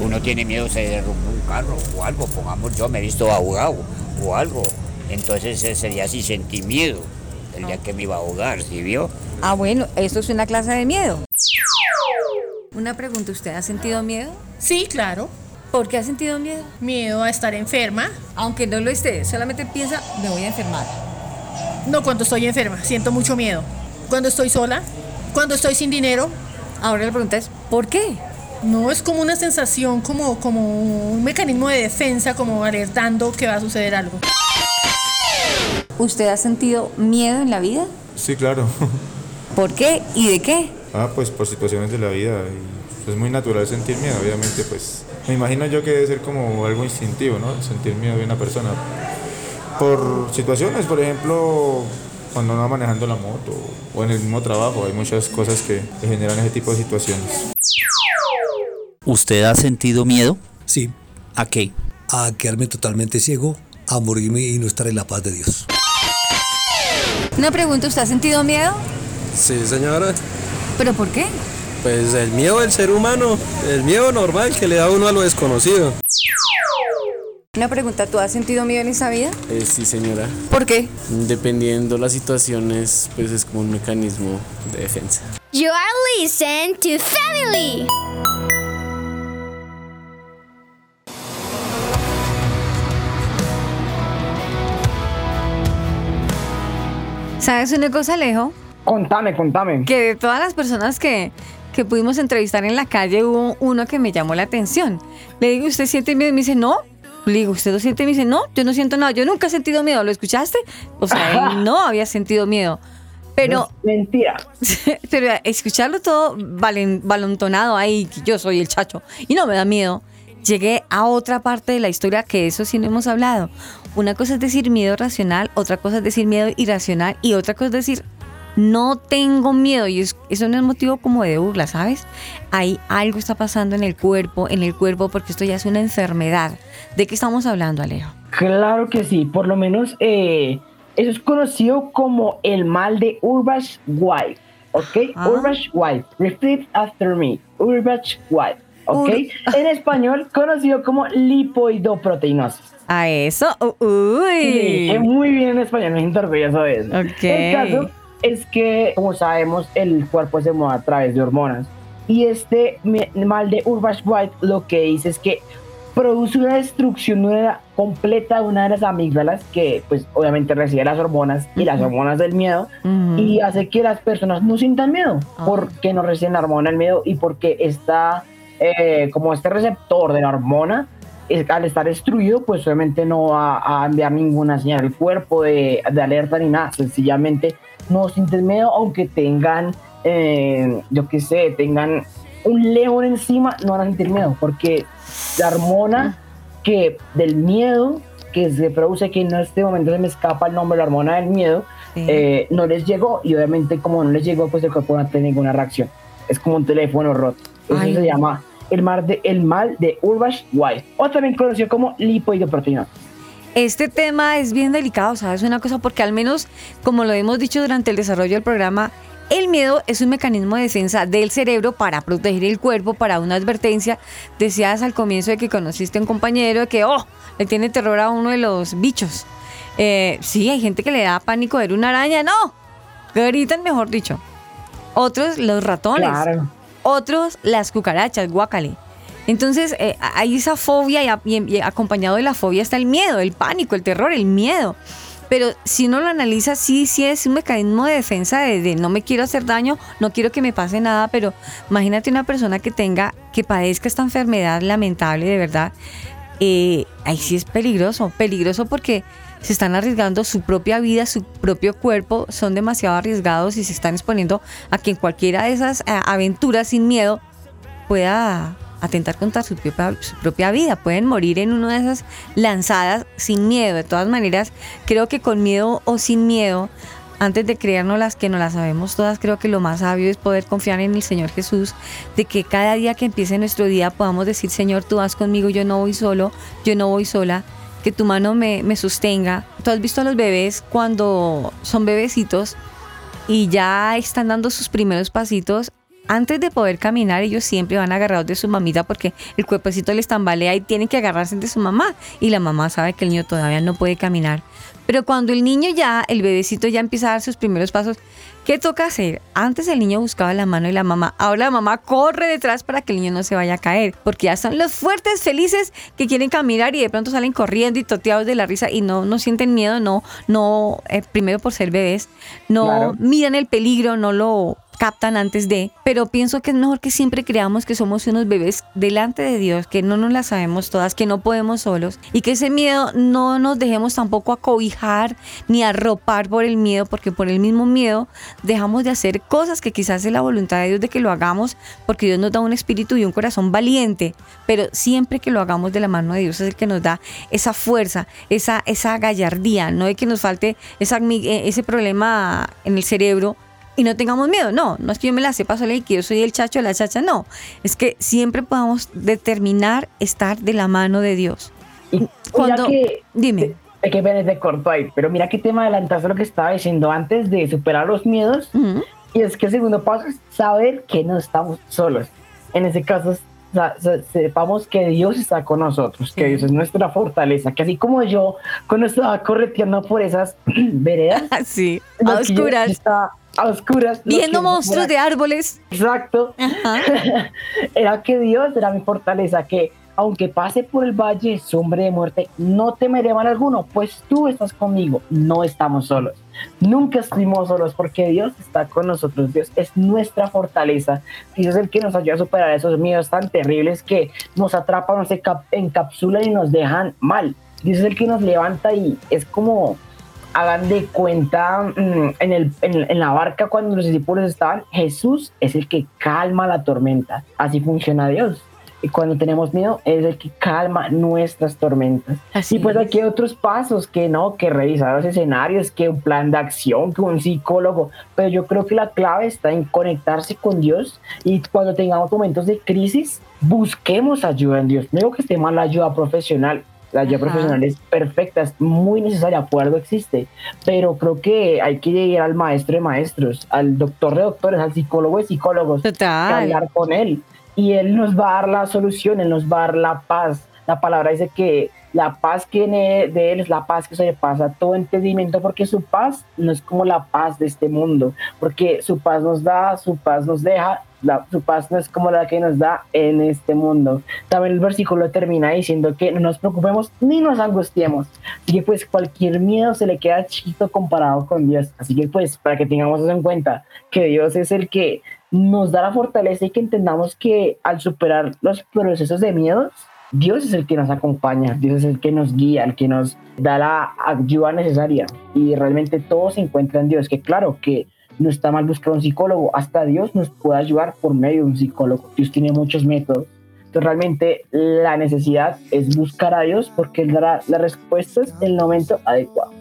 I: Uno tiene miedo, se derrumba un carro o algo, pongamos, yo me he visto ahogado o algo. Entonces ese día sí sentí miedo, el día que me iba a ahogar, ¿sí vio?
B: Ah, bueno, eso es una clase de miedo. Una pregunta, ¿usted ha sentido miedo?
J: Sí, claro.
B: ¿Por qué ha sentido miedo?
J: Miedo a estar enferma.
B: Aunque no lo esté, solamente piensa, me voy a enfermar.
J: No cuando estoy enferma, siento mucho miedo. Cuando estoy sola, cuando estoy sin dinero.
B: Ahora la pregunta es, ¿por qué?
J: No, es como una sensación, como, como un mecanismo de defensa, como alertando que va a suceder algo.
B: ¿Usted ha sentido miedo en la vida?
K: Sí, claro.
B: ¿Por qué y de qué?
K: Ah, pues por situaciones de la vida. y es muy natural sentir miedo, obviamente, pues. Me imagino yo que debe ser como algo instintivo, ¿no? Sentir miedo de una persona. Por situaciones, por ejemplo, cuando uno va manejando la moto o en el mismo trabajo, hay muchas cosas que, que generan ese tipo de situaciones.
L: ¿Usted ha sentido miedo?
M: Sí.
L: ¿A qué?
M: A quedarme totalmente ciego, a morirme y no estar en la paz de Dios.
B: Una pregunta, ¿usted ha sentido miedo?
N: Sí, señora.
B: ¿Pero por qué?
N: Pues el miedo del ser humano, el miedo normal que le da uno a lo desconocido.
B: Una pregunta, ¿tú has sentido miedo en esa vida?
O: Eh, sí, señora.
B: ¿Por qué?
O: Dependiendo las situaciones, pues es como un mecanismo de defensa.
E: You are listening to Family.
B: ¿Sabes una cosa, Alejo?
D: Contame, contame.
B: Que de todas las personas que, que pudimos entrevistar en la calle hubo uno que me llamó la atención. Le digo, ¿usted siente miedo? Y me dice, no. Le digo, ¿usted lo siente? Y me dice, no, yo no siento nada. Yo nunca he sentido miedo. ¿Lo escuchaste? O sea, él no había sentido miedo. Pero.
D: mentira.
B: pero escucharlo todo valen- balontonado ahí, que yo soy el chacho, y no me da miedo. Llegué a otra parte de la historia que eso sí no hemos hablado. Una cosa es decir miedo racional, otra cosa es decir miedo irracional y otra cosa es decir no tengo miedo y es- eso no es motivo como de burla, ¿sabes? Ahí algo está pasando en el cuerpo, en el cuerpo porque esto ya es una enfermedad. ¿De qué estamos hablando, Alejo?
D: Claro que sí, por lo menos eh, eso es conocido como el mal de Urbach White, ¿ok? Urbach White, repeat after me, Urbach White, ¿ok? en español conocido como lipoidoproteinosis.
B: A eso, uy.
D: Sí, es muy bien en español, orgulloso de eso.
B: Ok.
D: El caso es que, como sabemos, el cuerpo se mueve a través de hormonas. Y este mal de Urbach White lo que dice es que produce una destrucción de una- completa de una de las amígdalas que pues obviamente recibe las hormonas y las hormonas del miedo y hace que las personas no sientan miedo
B: Ah.
D: porque no reciben la hormona del miedo y porque está eh, como este receptor de la hormona es- al estar destruido pues obviamente no va a enviar ninguna señal al cuerpo de, de alerta ni nada sencillamente no sienten miedo aunque tengan eh, yo qué sé tengan un león encima no van a sentir miedo porque la hormona que del miedo que se produce que en este momento se me escapa el nombre la hormona del miedo
B: Sí.
D: eh, no les llegó y obviamente como no les llegó pues el cuerpo no tiene ninguna reacción es como un teléfono roto eso
B: Ay.
D: se llama el mal de el mal de Urbach White o también conocido como lipoidoproteína
B: Este tema es bien delicado, ¿sabes? Una cosa, porque al menos, como lo hemos dicho durante el desarrollo del programa, el miedo es un mecanismo de defensa del cerebro para proteger el cuerpo, para una advertencia. Decías al comienzo de que conociste a un compañero de que, oh, le tiene terror a uno de los bichos. Eh, sí, hay gente que le da pánico ver una araña, no, gritan mejor dicho. Otros, los ratones.
D: Claro.
B: Otros, las cucarachas, guacale. Entonces, eh, hay esa fobia y, acompañado de la fobia está el miedo, el pánico, el terror, el miedo. Pero si uno lo analiza, sí, sí es un mecanismo de defensa de, de no me quiero hacer daño, no quiero que me pase nada, pero imagínate una persona que tenga, que padezca esta enfermedad lamentable, de verdad, eh, ahí sí es peligroso, peligroso porque se están arriesgando su propia vida, su propio cuerpo, son demasiado arriesgados y se están exponiendo a que en cualquiera de esas eh, aventuras sin miedo pueda atentar contra su propia, su propia vida, pueden morir en una de esas lanzadas sin miedo. De todas maneras, creo que con miedo o sin miedo, antes de creernos las que no las sabemos todas, creo que lo más sabio es poder confiar en el Señor Jesús, de que cada día que empiece nuestro día podamos decir, Señor, tú vas conmigo, yo no voy solo, yo no voy sola, que tu mano me, me sostenga. Tú has visto a los bebés cuando son bebecitos y ya están dando sus primeros pasitos. Antes de poder caminar, ellos siempre van agarrados de su mamita porque el cuerpecito les tambalea y tienen que agarrarse de su mamá. Y la mamá sabe que el niño todavía no puede caminar. Pero cuando el niño ya, el bebecito ya empieza a dar sus primeros pasos, ¿qué toca hacer? Antes el niño buscaba la mano de la mamá, ahora la mamá corre detrás para que el niño no se vaya a caer, porque ya son los fuertes, felices que quieren caminar y de pronto salen corriendo y toteados de la risa y no, no sienten miedo, no, no, eh, primero por ser bebés, no
D: Claro.
B: miran el peligro, no lo captan antes de, pero pienso que es mejor que siempre creamos que somos unos bebés delante de Dios, que no nos las sabemos todas, que no podemos solos y que ese miedo no nos dejemos tampoco acobijar ni arropar por el miedo, porque por el mismo miedo dejamos de hacer cosas que quizás es la voluntad de Dios de que lo hagamos, porque Dios nos da un espíritu y un corazón valiente, pero siempre que lo hagamos de la mano de Dios es el que nos da esa fuerza, esa, esa gallardía, no de que nos falte esa, eh, ese problema en el cerebro y no tengamos miedo. No, no es que yo me la sepa sola y que yo soy el chacho o la chacha, no. Es que siempre podamos determinar estar de la mano de Dios. Cuando,
D: que,
B: dime.
D: Es que pena te corto ahí, pero mira qué tema adelantaste lo que estaba diciendo antes de superar los miedos. Y es que el segundo paso es saber que no estamos solos. En ese caso, sepamos que Dios está con nosotros, que Dios es nuestra fortaleza, que así como yo cuando estaba correteando por esas veredas,
B: sí, a
D: que yo
B: oscuras.
D: estaba a oscuras,
B: Viendo monstruos de árboles.
D: Exacto. era que Dios era mi fortaleza, que aunque pase por el valle sombra de muerte, no temeré mal alguno, pues tú estás conmigo, no estamos solos. Nunca estuvimos solos porque Dios está con nosotros, Dios es nuestra fortaleza, Dios es el que nos ayuda a superar esos miedos tan terribles que nos atrapan, nos encap- encapsulan y nos dejan mal. Dios es el que nos levanta y es como hagan de cuenta mm, en, el, en, en la barca cuando los discípulos estaban, Jesús es el que calma la tormenta. Así funciona Dios. Y cuando tenemos miedo, es el que calma nuestras tormentas. y pues aquí hay otros pasos que no, que revisar los escenarios, que un plan de acción, que un psicólogo. Pero yo creo que la clave está en conectarse con Dios y cuando tengamos momentos de crisis, busquemos ayuda en Dios. No digo que esté mal la ayuda profesional, la ayuda
B: Ajá.
D: profesional es perfecta, es muy necesaria, algo existe, pero creo que hay que llegar al maestro de maestros, al doctor de doctores, al psicólogo de psicólogos, hablar con él. Y él nos va a dar la solución, él nos va a dar la paz. La palabra dice que la paz que viene de él es la paz que sobrepasa todo entendimiento, porque su paz no es como la paz de este mundo, porque su paz nos da, su paz nos deja, la- su paz no es como la que nos da en este mundo. También el versículo termina diciendo que no nos preocupemos ni nos angustiemos. Así que pues cualquier miedo se le queda chiquito comparado con Dios. Así que pues para que tengamos eso en cuenta, que Dios es el que nos da la fortaleza y que entendamos que al superar los procesos de miedos, Dios es el que nos acompaña, Dios es el que nos guía, el que nos da la ayuda necesaria. Y realmente todo se encuentra en Dios, que claro que no está mal buscar un psicólogo, hasta Dios nos puede ayudar por medio de un psicólogo. Dios tiene muchos métodos. Entonces realmente la necesidad es buscar a Dios porque Él dará las respuestas en el momento adecuado.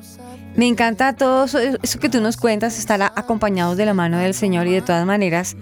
B: Me encanta todo eso, que tú nos cuentas, estar acompañados de la mano del Señor y de todas maneras,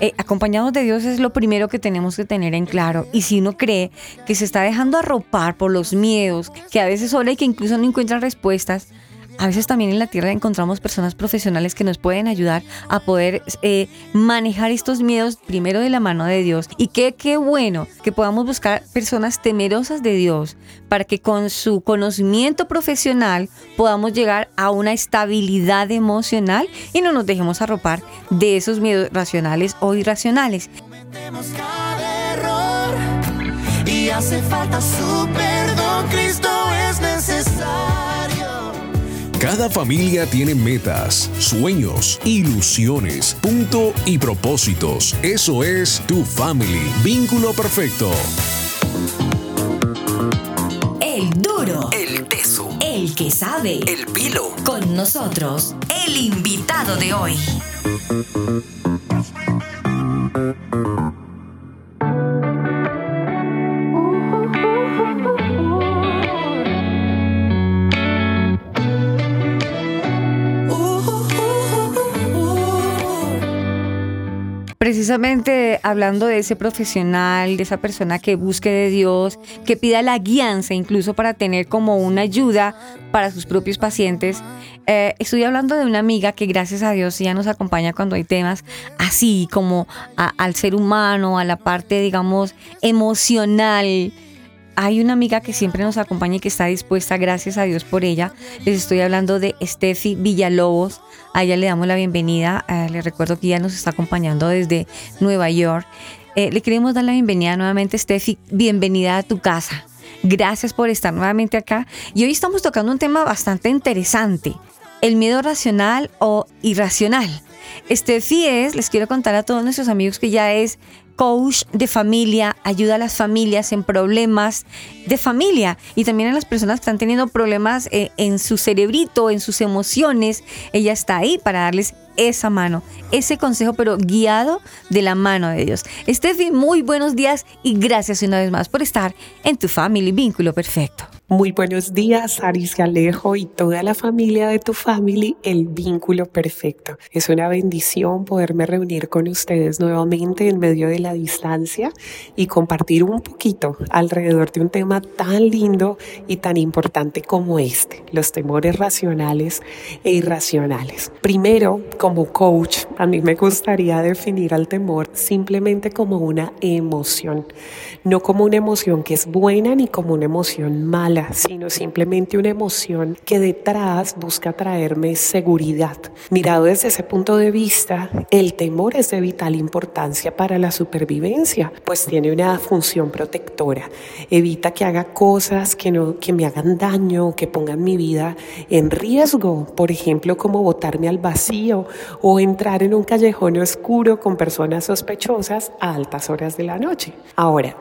B: eh, acompañados de Dios es lo primero que tenemos que tener en claro. Y si uno cree que se está dejando arropar por los miedos, que a veces sola y que incluso no encuentran respuestas, a veces también en la tierra encontramos personas profesionales que nos pueden ayudar a poder eh, manejar estos miedos primero de la mano de Dios. Y qué, qué bueno que podamos buscar personas temerosas de Dios para que con su conocimiento profesional podamos llegar a una estabilidad emocional y no nos dejemos arropar de esos miedos racionales o irracionales.
H: Cada error
G: hace falta su perdón, Cristo.
A: Cada familia tiene metas, sueños, ilusiones, punto y propósitos. Eso es tu family. Vínculo perfecto.
P: El duro.
C: El teso.
P: El que sabe.
C: El pilo.
P: Con nosotros, el invitado de hoy.
B: Hablando de ese profesional, de esa persona que busque de Dios, que pida la guianza incluso para tener como una ayuda para sus propios pacientes, eh, estoy hablando de una amiga que gracias a Dios ya nos acompaña cuando hay temas así como al ser humano, a la parte digamos emocional, hay una amiga que siempre nos acompaña y que está dispuesta, gracias a Dios por ella. Les estoy hablando de Steffi Villalobos. A ella le damos la bienvenida. Eh, le recuerdo que ella nos está acompañando desde Nueva York. Eh, le queremos dar la bienvenida nuevamente, Steffi. Bienvenida a tu casa. Gracias por estar nuevamente acá. Y hoy estamos tocando un tema bastante interesante. El miedo racional o irracional. Steffi es, les quiero contar a todos nuestros amigos que ya es coach de familia, ayuda a las familias en problemas de familia y también a las personas que están teniendo problemas eh, en su cerebrito, en sus emociones. Ella está ahí para darles esa mano, ese consejo, pero guiado de la mano de Dios. Steffi, muy buenos días y gracias una vez más por estar en tu Family Vínculo Perfecto.
Q: Muy buenos días, Aris y Alejo y toda la familia de tu family, el vínculo perfecto. Es una bendición poderme reunir con ustedes nuevamente en medio de la distancia y compartir un poquito alrededor de un tema tan lindo y tan importante como este, los temores racionales e irracionales. Primero, como coach, a mí me gustaría definir al temor simplemente como una emoción, no como una emoción que es buena ni como una emoción mala, sino simplemente una emoción que detrás busca traerme seguridad. Mirado desde ese punto de vista, el temor es de vital importancia para la supervivencia, pues tiene una función protectora. Evita que haga cosas que, no, que me hagan daño, que pongan mi vida en riesgo, por ejemplo, como botarme al vacío o entrar en un callejón oscuro con personas sospechosas a altas horas de la noche. Ahora,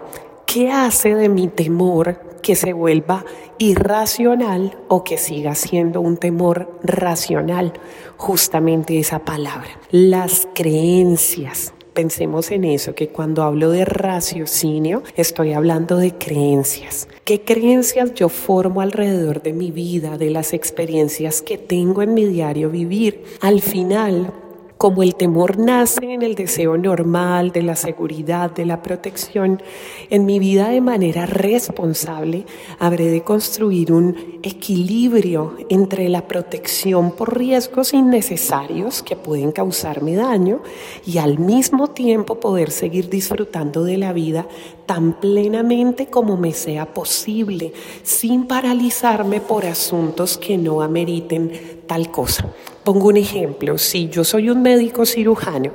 Q: ¿qué hace de mi temor que se vuelva irracional o que siga siendo un temor racional? Justamente esa palabra, las creencias. Pensemos en eso, que cuando hablo de raciocinio estoy hablando de creencias. ¿Qué creencias yo formo alrededor de mi vida, de las experiencias que tengo en mi diario vivir? Al final, como el temor nace en el deseo normal de la seguridad, de la protección, en mi vida de manera responsable habré de construir un equilibrio entre la protección por riesgos innecesarios que pueden causarme daño y al mismo tiempo poder seguir disfrutando de la vida tan plenamente como me sea posible, sin paralizarme por asuntos que no ameriten tal cosa. Pongo un ejemplo, si yo soy un médico cirujano,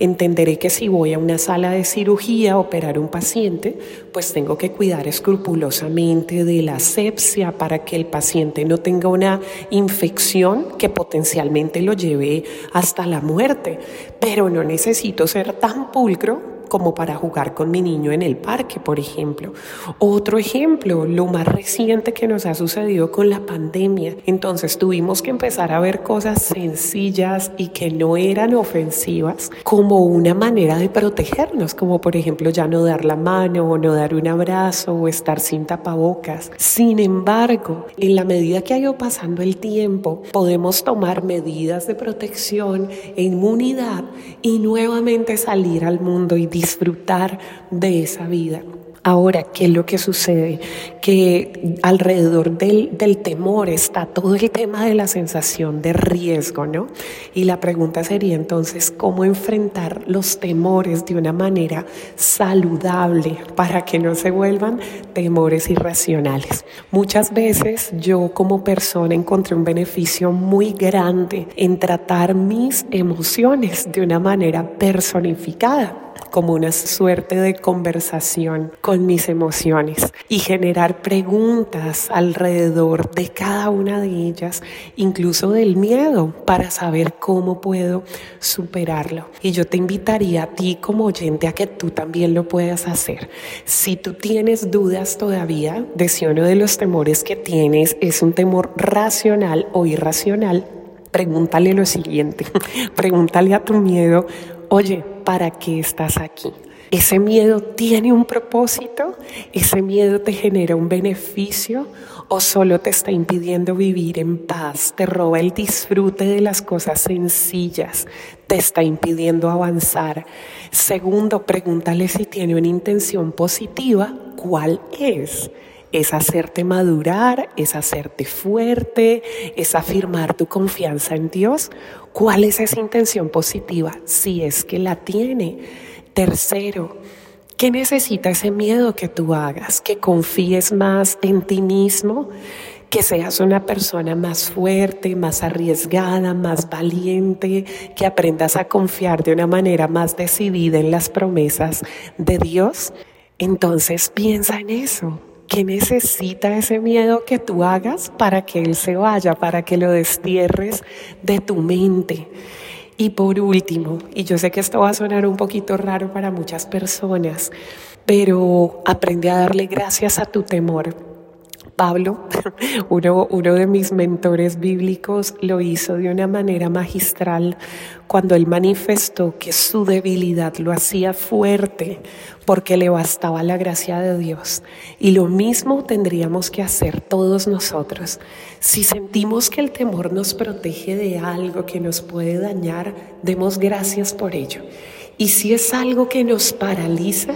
Q: entenderé que si voy a una sala de cirugía a operar un paciente, pues tengo que cuidar escrupulosamente de la asepsia para que el paciente no tenga una infección que potencialmente lo lleve hasta la muerte. Pero no necesito ser tan pulcro como para jugar con mi niño en el parque, por ejemplo. Otro ejemplo, lo más reciente que nos ha sucedido con la pandemia. Entonces tuvimos que empezar a ver cosas sencillas y que no eran ofensivas como una manera de protegernos, como por ejemplo ya no dar la mano o no dar un abrazo o estar sin tapabocas. Sin embargo, en la medida que ha ido pasando el tiempo, podemos tomar medidas de protección e inmunidad y nuevamente salir al mundo y disfrutar de esa vida. Ahora, ¿qué es lo que sucede? Que alrededor del, del, temor está todo el tema de la sensación de riesgo, ¿no? Y la pregunta sería entonces, ¿cómo enfrentar los temores de una manera saludable para que no se vuelvan temores irracionales? Muchas veces yo como persona encontré un beneficio muy grande en tratar mis emociones de una manera personificada como una suerte de conversación con mis emociones y generar preguntas alrededor de cada una de ellas, incluso del miedo, para saber cómo puedo superarlo. Y yo te invitaría a ti como oyente a que tú también lo puedas hacer. Si tú tienes dudas todavía de si uno de los temores que tienes es un temor racional o irracional, pregúntale lo siguiente, pregúntale a tu miedo, oye, ¿para qué estás aquí? ¿Ese miedo tiene un propósito? ¿Ese miedo te genera un beneficio? ¿O solo te está impidiendo vivir en paz? ¿Te roba el disfrute de las cosas sencillas? ¿Te está impidiendo avanzar? Segundo, pregúntale si tiene una intención positiva. ¿Cuál es? Es hacerte madurar, es hacerte fuerte, es afirmar tu confianza en Dios. ¿Cuál es esa intención positiva? Si es que la tiene. Tercero, ¿qué necesita ese miedo que tú hagas? Que confíes más en ti mismo, que seas una persona más fuerte, más arriesgada, más valiente, que aprendas a confiar de una manera más decidida en las promesas de Dios. Entonces piensa en eso. ¿Qué necesita ese miedo que tú hagas para que él se vaya, para que lo destierres de tu mente? Y por último, y yo sé que esto va a sonar un poquito raro para muchas personas, pero aprende a darle gracias a tu temor. Pablo, uno, de mis mentores bíblicos, lo hizo de una manera magistral cuando él manifestó que su debilidad lo hacía fuerte porque le bastaba la gracia de Dios. Y lo mismo tendríamos que hacer todos nosotros. Si sentimos que el temor nos protege de algo que nos puede dañar, demos gracias por ello. Y si es algo que nos paraliza,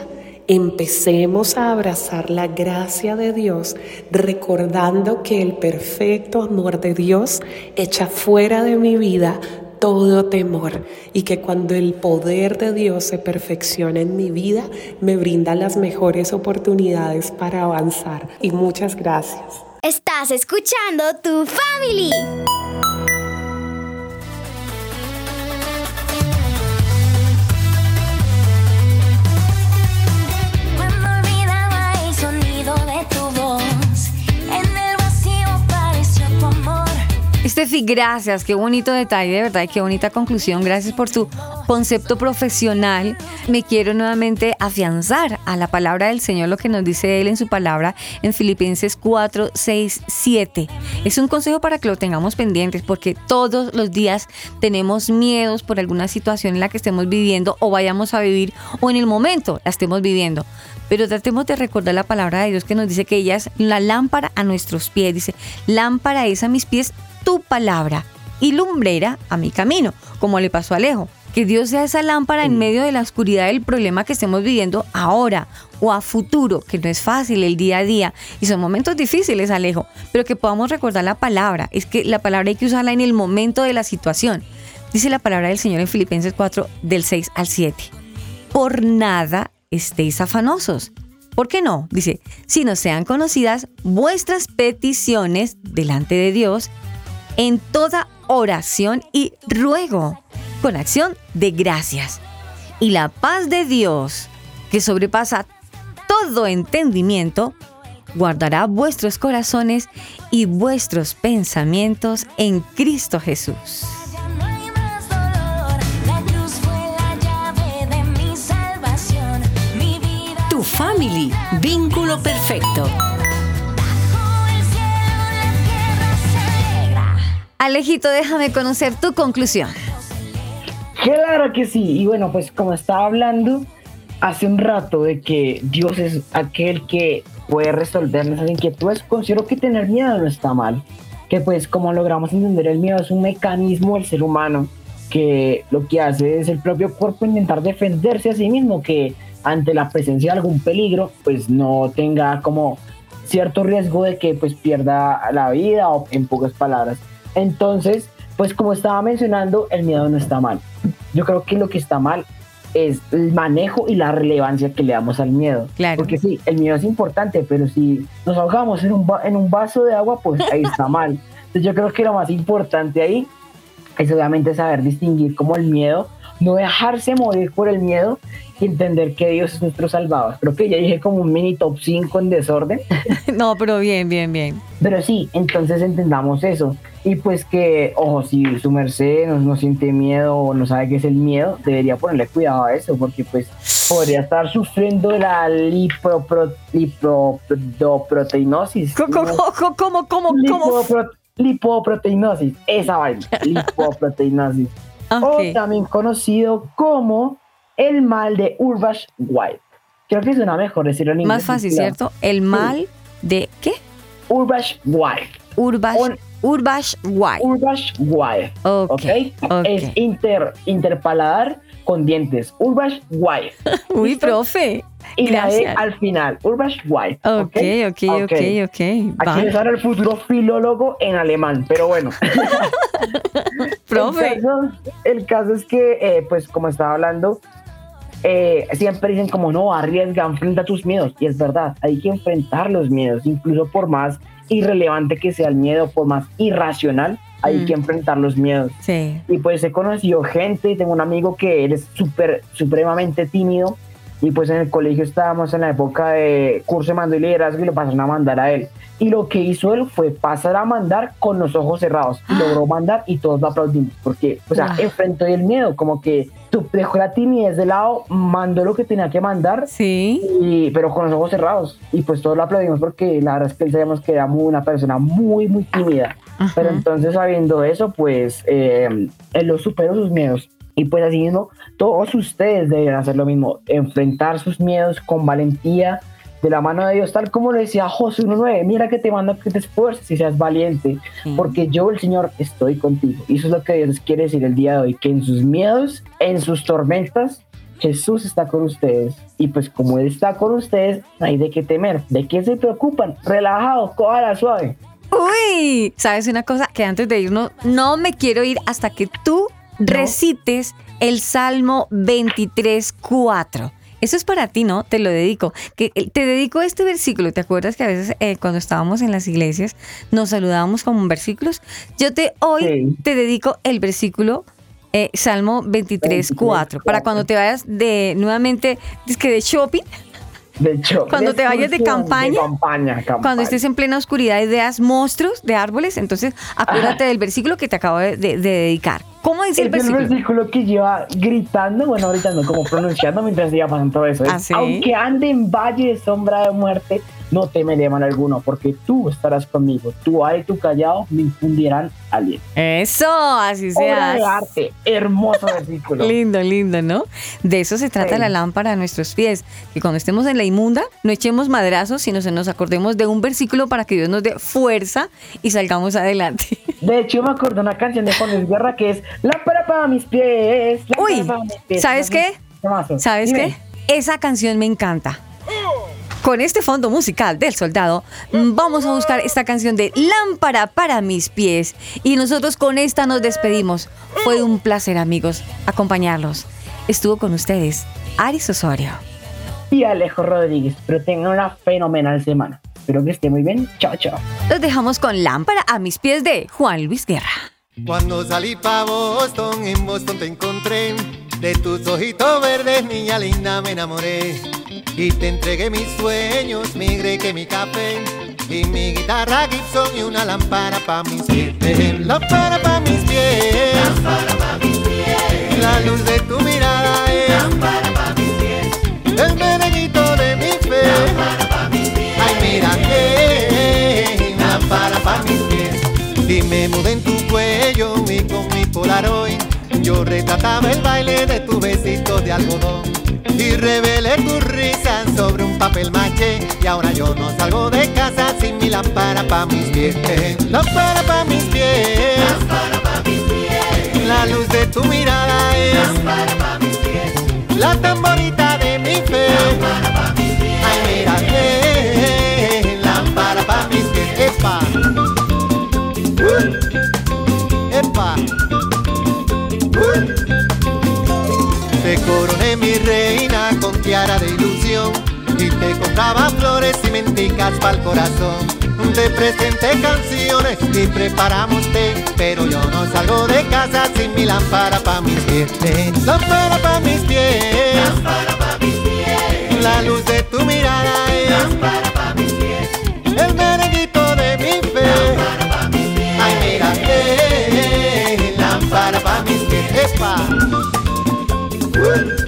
Q: empecemos a abrazar la gracia de Dios, recordando que el perfecto amor de Dios echa fuera de mi vida todo temor y que cuando el poder de Dios se perfecciona en mi vida, me brinda las mejores oportunidades para avanzar. Y muchas gracias.
F: Estás escuchando tu family.
B: Estefi, gracias, qué bonito detalle, de verdad, y qué bonita conclusión. Gracias por tu concepto profesional. Me quiero nuevamente afianzar a la palabra del Señor, lo que nos dice Él en su palabra en Filipenses 4, 6, 7. Es un consejo para que lo tengamos pendientes, porque todos los días tenemos miedos por alguna situación en la que estemos viviendo o vayamos a vivir o en el momento la estemos viviendo. Pero tratemos de recordar la palabra de Dios que nos dice que ella es la lámpara a nuestros pies. Dice, lámpara es a mis pies tu palabra y lumbrera a mi camino, como le pasó a Alejo. Que Dios sea esa lámpara en medio de la oscuridad del problema que estemos viviendo ahora o a futuro, que no es fácil el día a día y son momentos difíciles, Alejo, pero que podamos recordar la palabra. Es que la palabra hay que usarla en el momento de la situación. Dice la palabra del Señor en Filipenses 4, del 6 al 7. Por nada estéis afanosos. ¿Por qué no? Dice, si no sean conocidas vuestras peticiones delante de Dios en toda oración y ruego, con acción de gracias. Y la paz de Dios, que sobrepasa todo entendimiento, guardará vuestros corazones y vuestros pensamientos en Cristo Jesús.
P: Tu family, vínculo perfecto.
B: Alejito, déjame conocer tu conclusión.
D: Claro que sí. Y bueno, pues como estaba hablando hace un rato de que Dios es aquel que puede resolver nuestras inquietudes, considero que tener miedo no está mal. Que pues como logramos entender el miedo es un mecanismo del ser humano que lo que hace es el propio cuerpo intentar defenderse a sí mismo, que ante la presencia de algún peligro pues no tenga como cierto riesgo de que pues pierda la vida o en pocas palabras. Entonces, pues como estaba mencionando, el miedo no está mal. Yo creo que lo que está mal es el manejo y la relevancia que le damos al miedo.
B: Claro.
D: Porque sí, el miedo es importante, pero si nos ahogamos en un, en un vaso de agua, pues ahí está mal. Entonces yo creo que lo más importante ahí es obviamente saber distinguir como el miedo, no dejarse morir por el miedo y entender que Dios es nuestro salvador. Creo que ya dije como un mini top 5 en desorden.
B: No, pero bien, bien, bien.
D: Pero sí, entonces entendamos eso. Y pues que, ojo, si su merced no, no siente miedo o no sabe qué es el miedo, debería ponerle cuidado a eso, porque pues podría estar sufriendo la lipopro, lipoproteinosis.
B: ¿Cómo, cómo, cómo, cómo?
D: Lipopro- lipoproteinosis, esa vaina, lipoproteinosis. O también conocido como el mal de Urbash White. Creo que suena mejor decirlo en inglés.
B: Más fácil. ¿cierto? El mal de ¿qué?
D: Urbash White.
B: Urbash, Urbash White.
D: Urbash White.
B: Ok,
D: ¿ok?
B: ok.
D: Es inter, interpaladar con dientes. Urbash White.
B: Uy, profe.
D: Y la E al final. Urbash White.
B: Ok, ok, ok, ok.
D: Aquí
B: Vale.
D: les el futuro filólogo en alemán, pero bueno.
B: Profe.
D: El caso, el caso es que, eh, pues como estaba hablando, eh, siempre dicen como no, arriesga, enfrenta tus miedos. Y es verdad, hay que enfrentar los miedos, incluso por más irrelevante que sea el miedo, por más irracional, hay
B: Mm.
D: que enfrentar los miedos.
B: Sí.
D: Y pues he conocido gente, tengo un amigo que él es súper, supremamente tímido. Y pues en el colegio estábamos en la época de curso de mando y liderazgo y lo pasaron a mandar a él. Y lo que hizo él fue pasar a mandar con los ojos cerrados. Y logró mandar y todos lo aplaudimos. Porque, o sea,
B: Wow.
D: enfrentó el miedo. Como que tú dejó la timidez de lado, mandó lo que tenía que mandar.
B: Sí.
D: Y, pero con los ojos cerrados. Y pues todos lo aplaudimos porque la verdad es que él sabíamos que era muy, una persona muy, muy tímida. Pero entonces sabiendo eso, pues eh, él lo superó sus miedos. Y pues así mismo, todos ustedes deben hacer lo mismo, enfrentar sus miedos con valentía, de la mano de Dios, tal como le decía Josué 1.9, mira que te mando que te esfuerces y seas valiente, porque yo, el Señor, estoy contigo. Y eso es lo que Dios quiere decir el día de hoy, que en sus miedos, en sus tormentas, Jesús está con ustedes. Y pues como Él está con ustedes, no hay de qué temer. ¿De qué se preocupan? Relajados, cójala suave.
B: Uy, ¿sabes una cosa? Que antes de irnos, no me quiero ir hasta que tú recites el Salmo 23, 4. Eso es para ti, ¿no? Te lo dedico. Que eh, te dedico este versículo. ¿Te acuerdas que a veces eh, cuando estábamos en las iglesias nos saludábamos con versículos? Yo te hoy te dedico el versículo eh, Salmo 23, 4. Para cuando te vayas de nuevamente, que de shopping.
D: De hecho,
B: Cuando te vayas de campaña,
D: campaña, campaña.
B: Cuando estés en plena oscuridad y veas monstruos de árboles, entonces acuérdate del versículo que te acabo de, de- de dedicar. ¿Cómo dice el
D: Es el
B: versículo?
D: versículo que lleva gritando, bueno, ahorita no, como pronunciando mientras iba pasando todo eso. Es,
B: ¿Ah, sí?
D: Aunque ande en valle de sombra de muerte, no temeré mal alguno, porque tú estarás conmigo. Tu ay y tu callado me infundirán aliento.
B: Eso, así
D: Obra de
B: sea.
D: arte, hermoso versículo.
B: Lindo, lindo, ¿no? De eso se trata
D: Sí.
B: la lámpara a nuestros pies. Que cuando estemos en la inmunda, no echemos madrazos, sino se nos acordemos de un versículo para que Dios nos dé fuerza y salgamos adelante.
D: De hecho, me acuerdo de una canción de Juan Luis Guerra que es Lámpara para mis pies. lámpara
B: Uy,
D: para mis pies".
B: ¿sabes qué? ¿Sabes
D: Dime.
B: qué? Esa canción me encanta. Con este fondo musical del soldado, mm, vamos a buscar esta canción de Lámpara para mis pies. Y nosotros con esta nos despedimos. Fue un placer, amigos, acompañarlos. Estuvo con ustedes Aris Osorio.
D: Y Alejo Rodríguez, pero tengan una fenomenal semana. Espero que esté muy bien. Chao, chao.
B: Los dejamos con Lámpara a mis pies de Juan Luis Guerra.
G: Cuando salí pa' Boston, en Boston te encontré. De tus ojitos verdes, niña linda, me enamoré. Y te entregué mis sueños, mi greque, mi café. Y mi guitarra Gibson y una lámpara pa' mis pies. Lámpara pa' mis pies. Lámpara pa' mis pies. La luz de tu mirada es. Lámpara pa' mis pies. El merenguito de mi fe. Lámpara pa' mis pies. Ay, mira que lámpara pa' mis pies. Y me mudé en tu cuello y con mi polaroid Yo retrataba el baile de tu besito de algodón. Y revelé tu risa sobre un papel maché. Y ahora yo no salgo de casa sin mi lámpara pa' mis pies. Lámpara pa' mis pies. Lámpara pa' mis pies. La luz de tu mirada es Lámpara pa' mis pies. La tamborita de mi fe. Lámpara pa' mis compraba flores y mentica lámparas pa'l corazón. Te presenté canciones y preparamos té, pero yo no salgo de casa sin mi lámpara pa' mis pies. Lámpara pa' mis pies. Lámpara pa' mis pies. La luz de tu mirada es. Lámpara pa' mis pies. El merenguito de mi fe. Lámpara pa' mis pies. Ay, mira, lámpara pa' mis pies. Epa. Uh.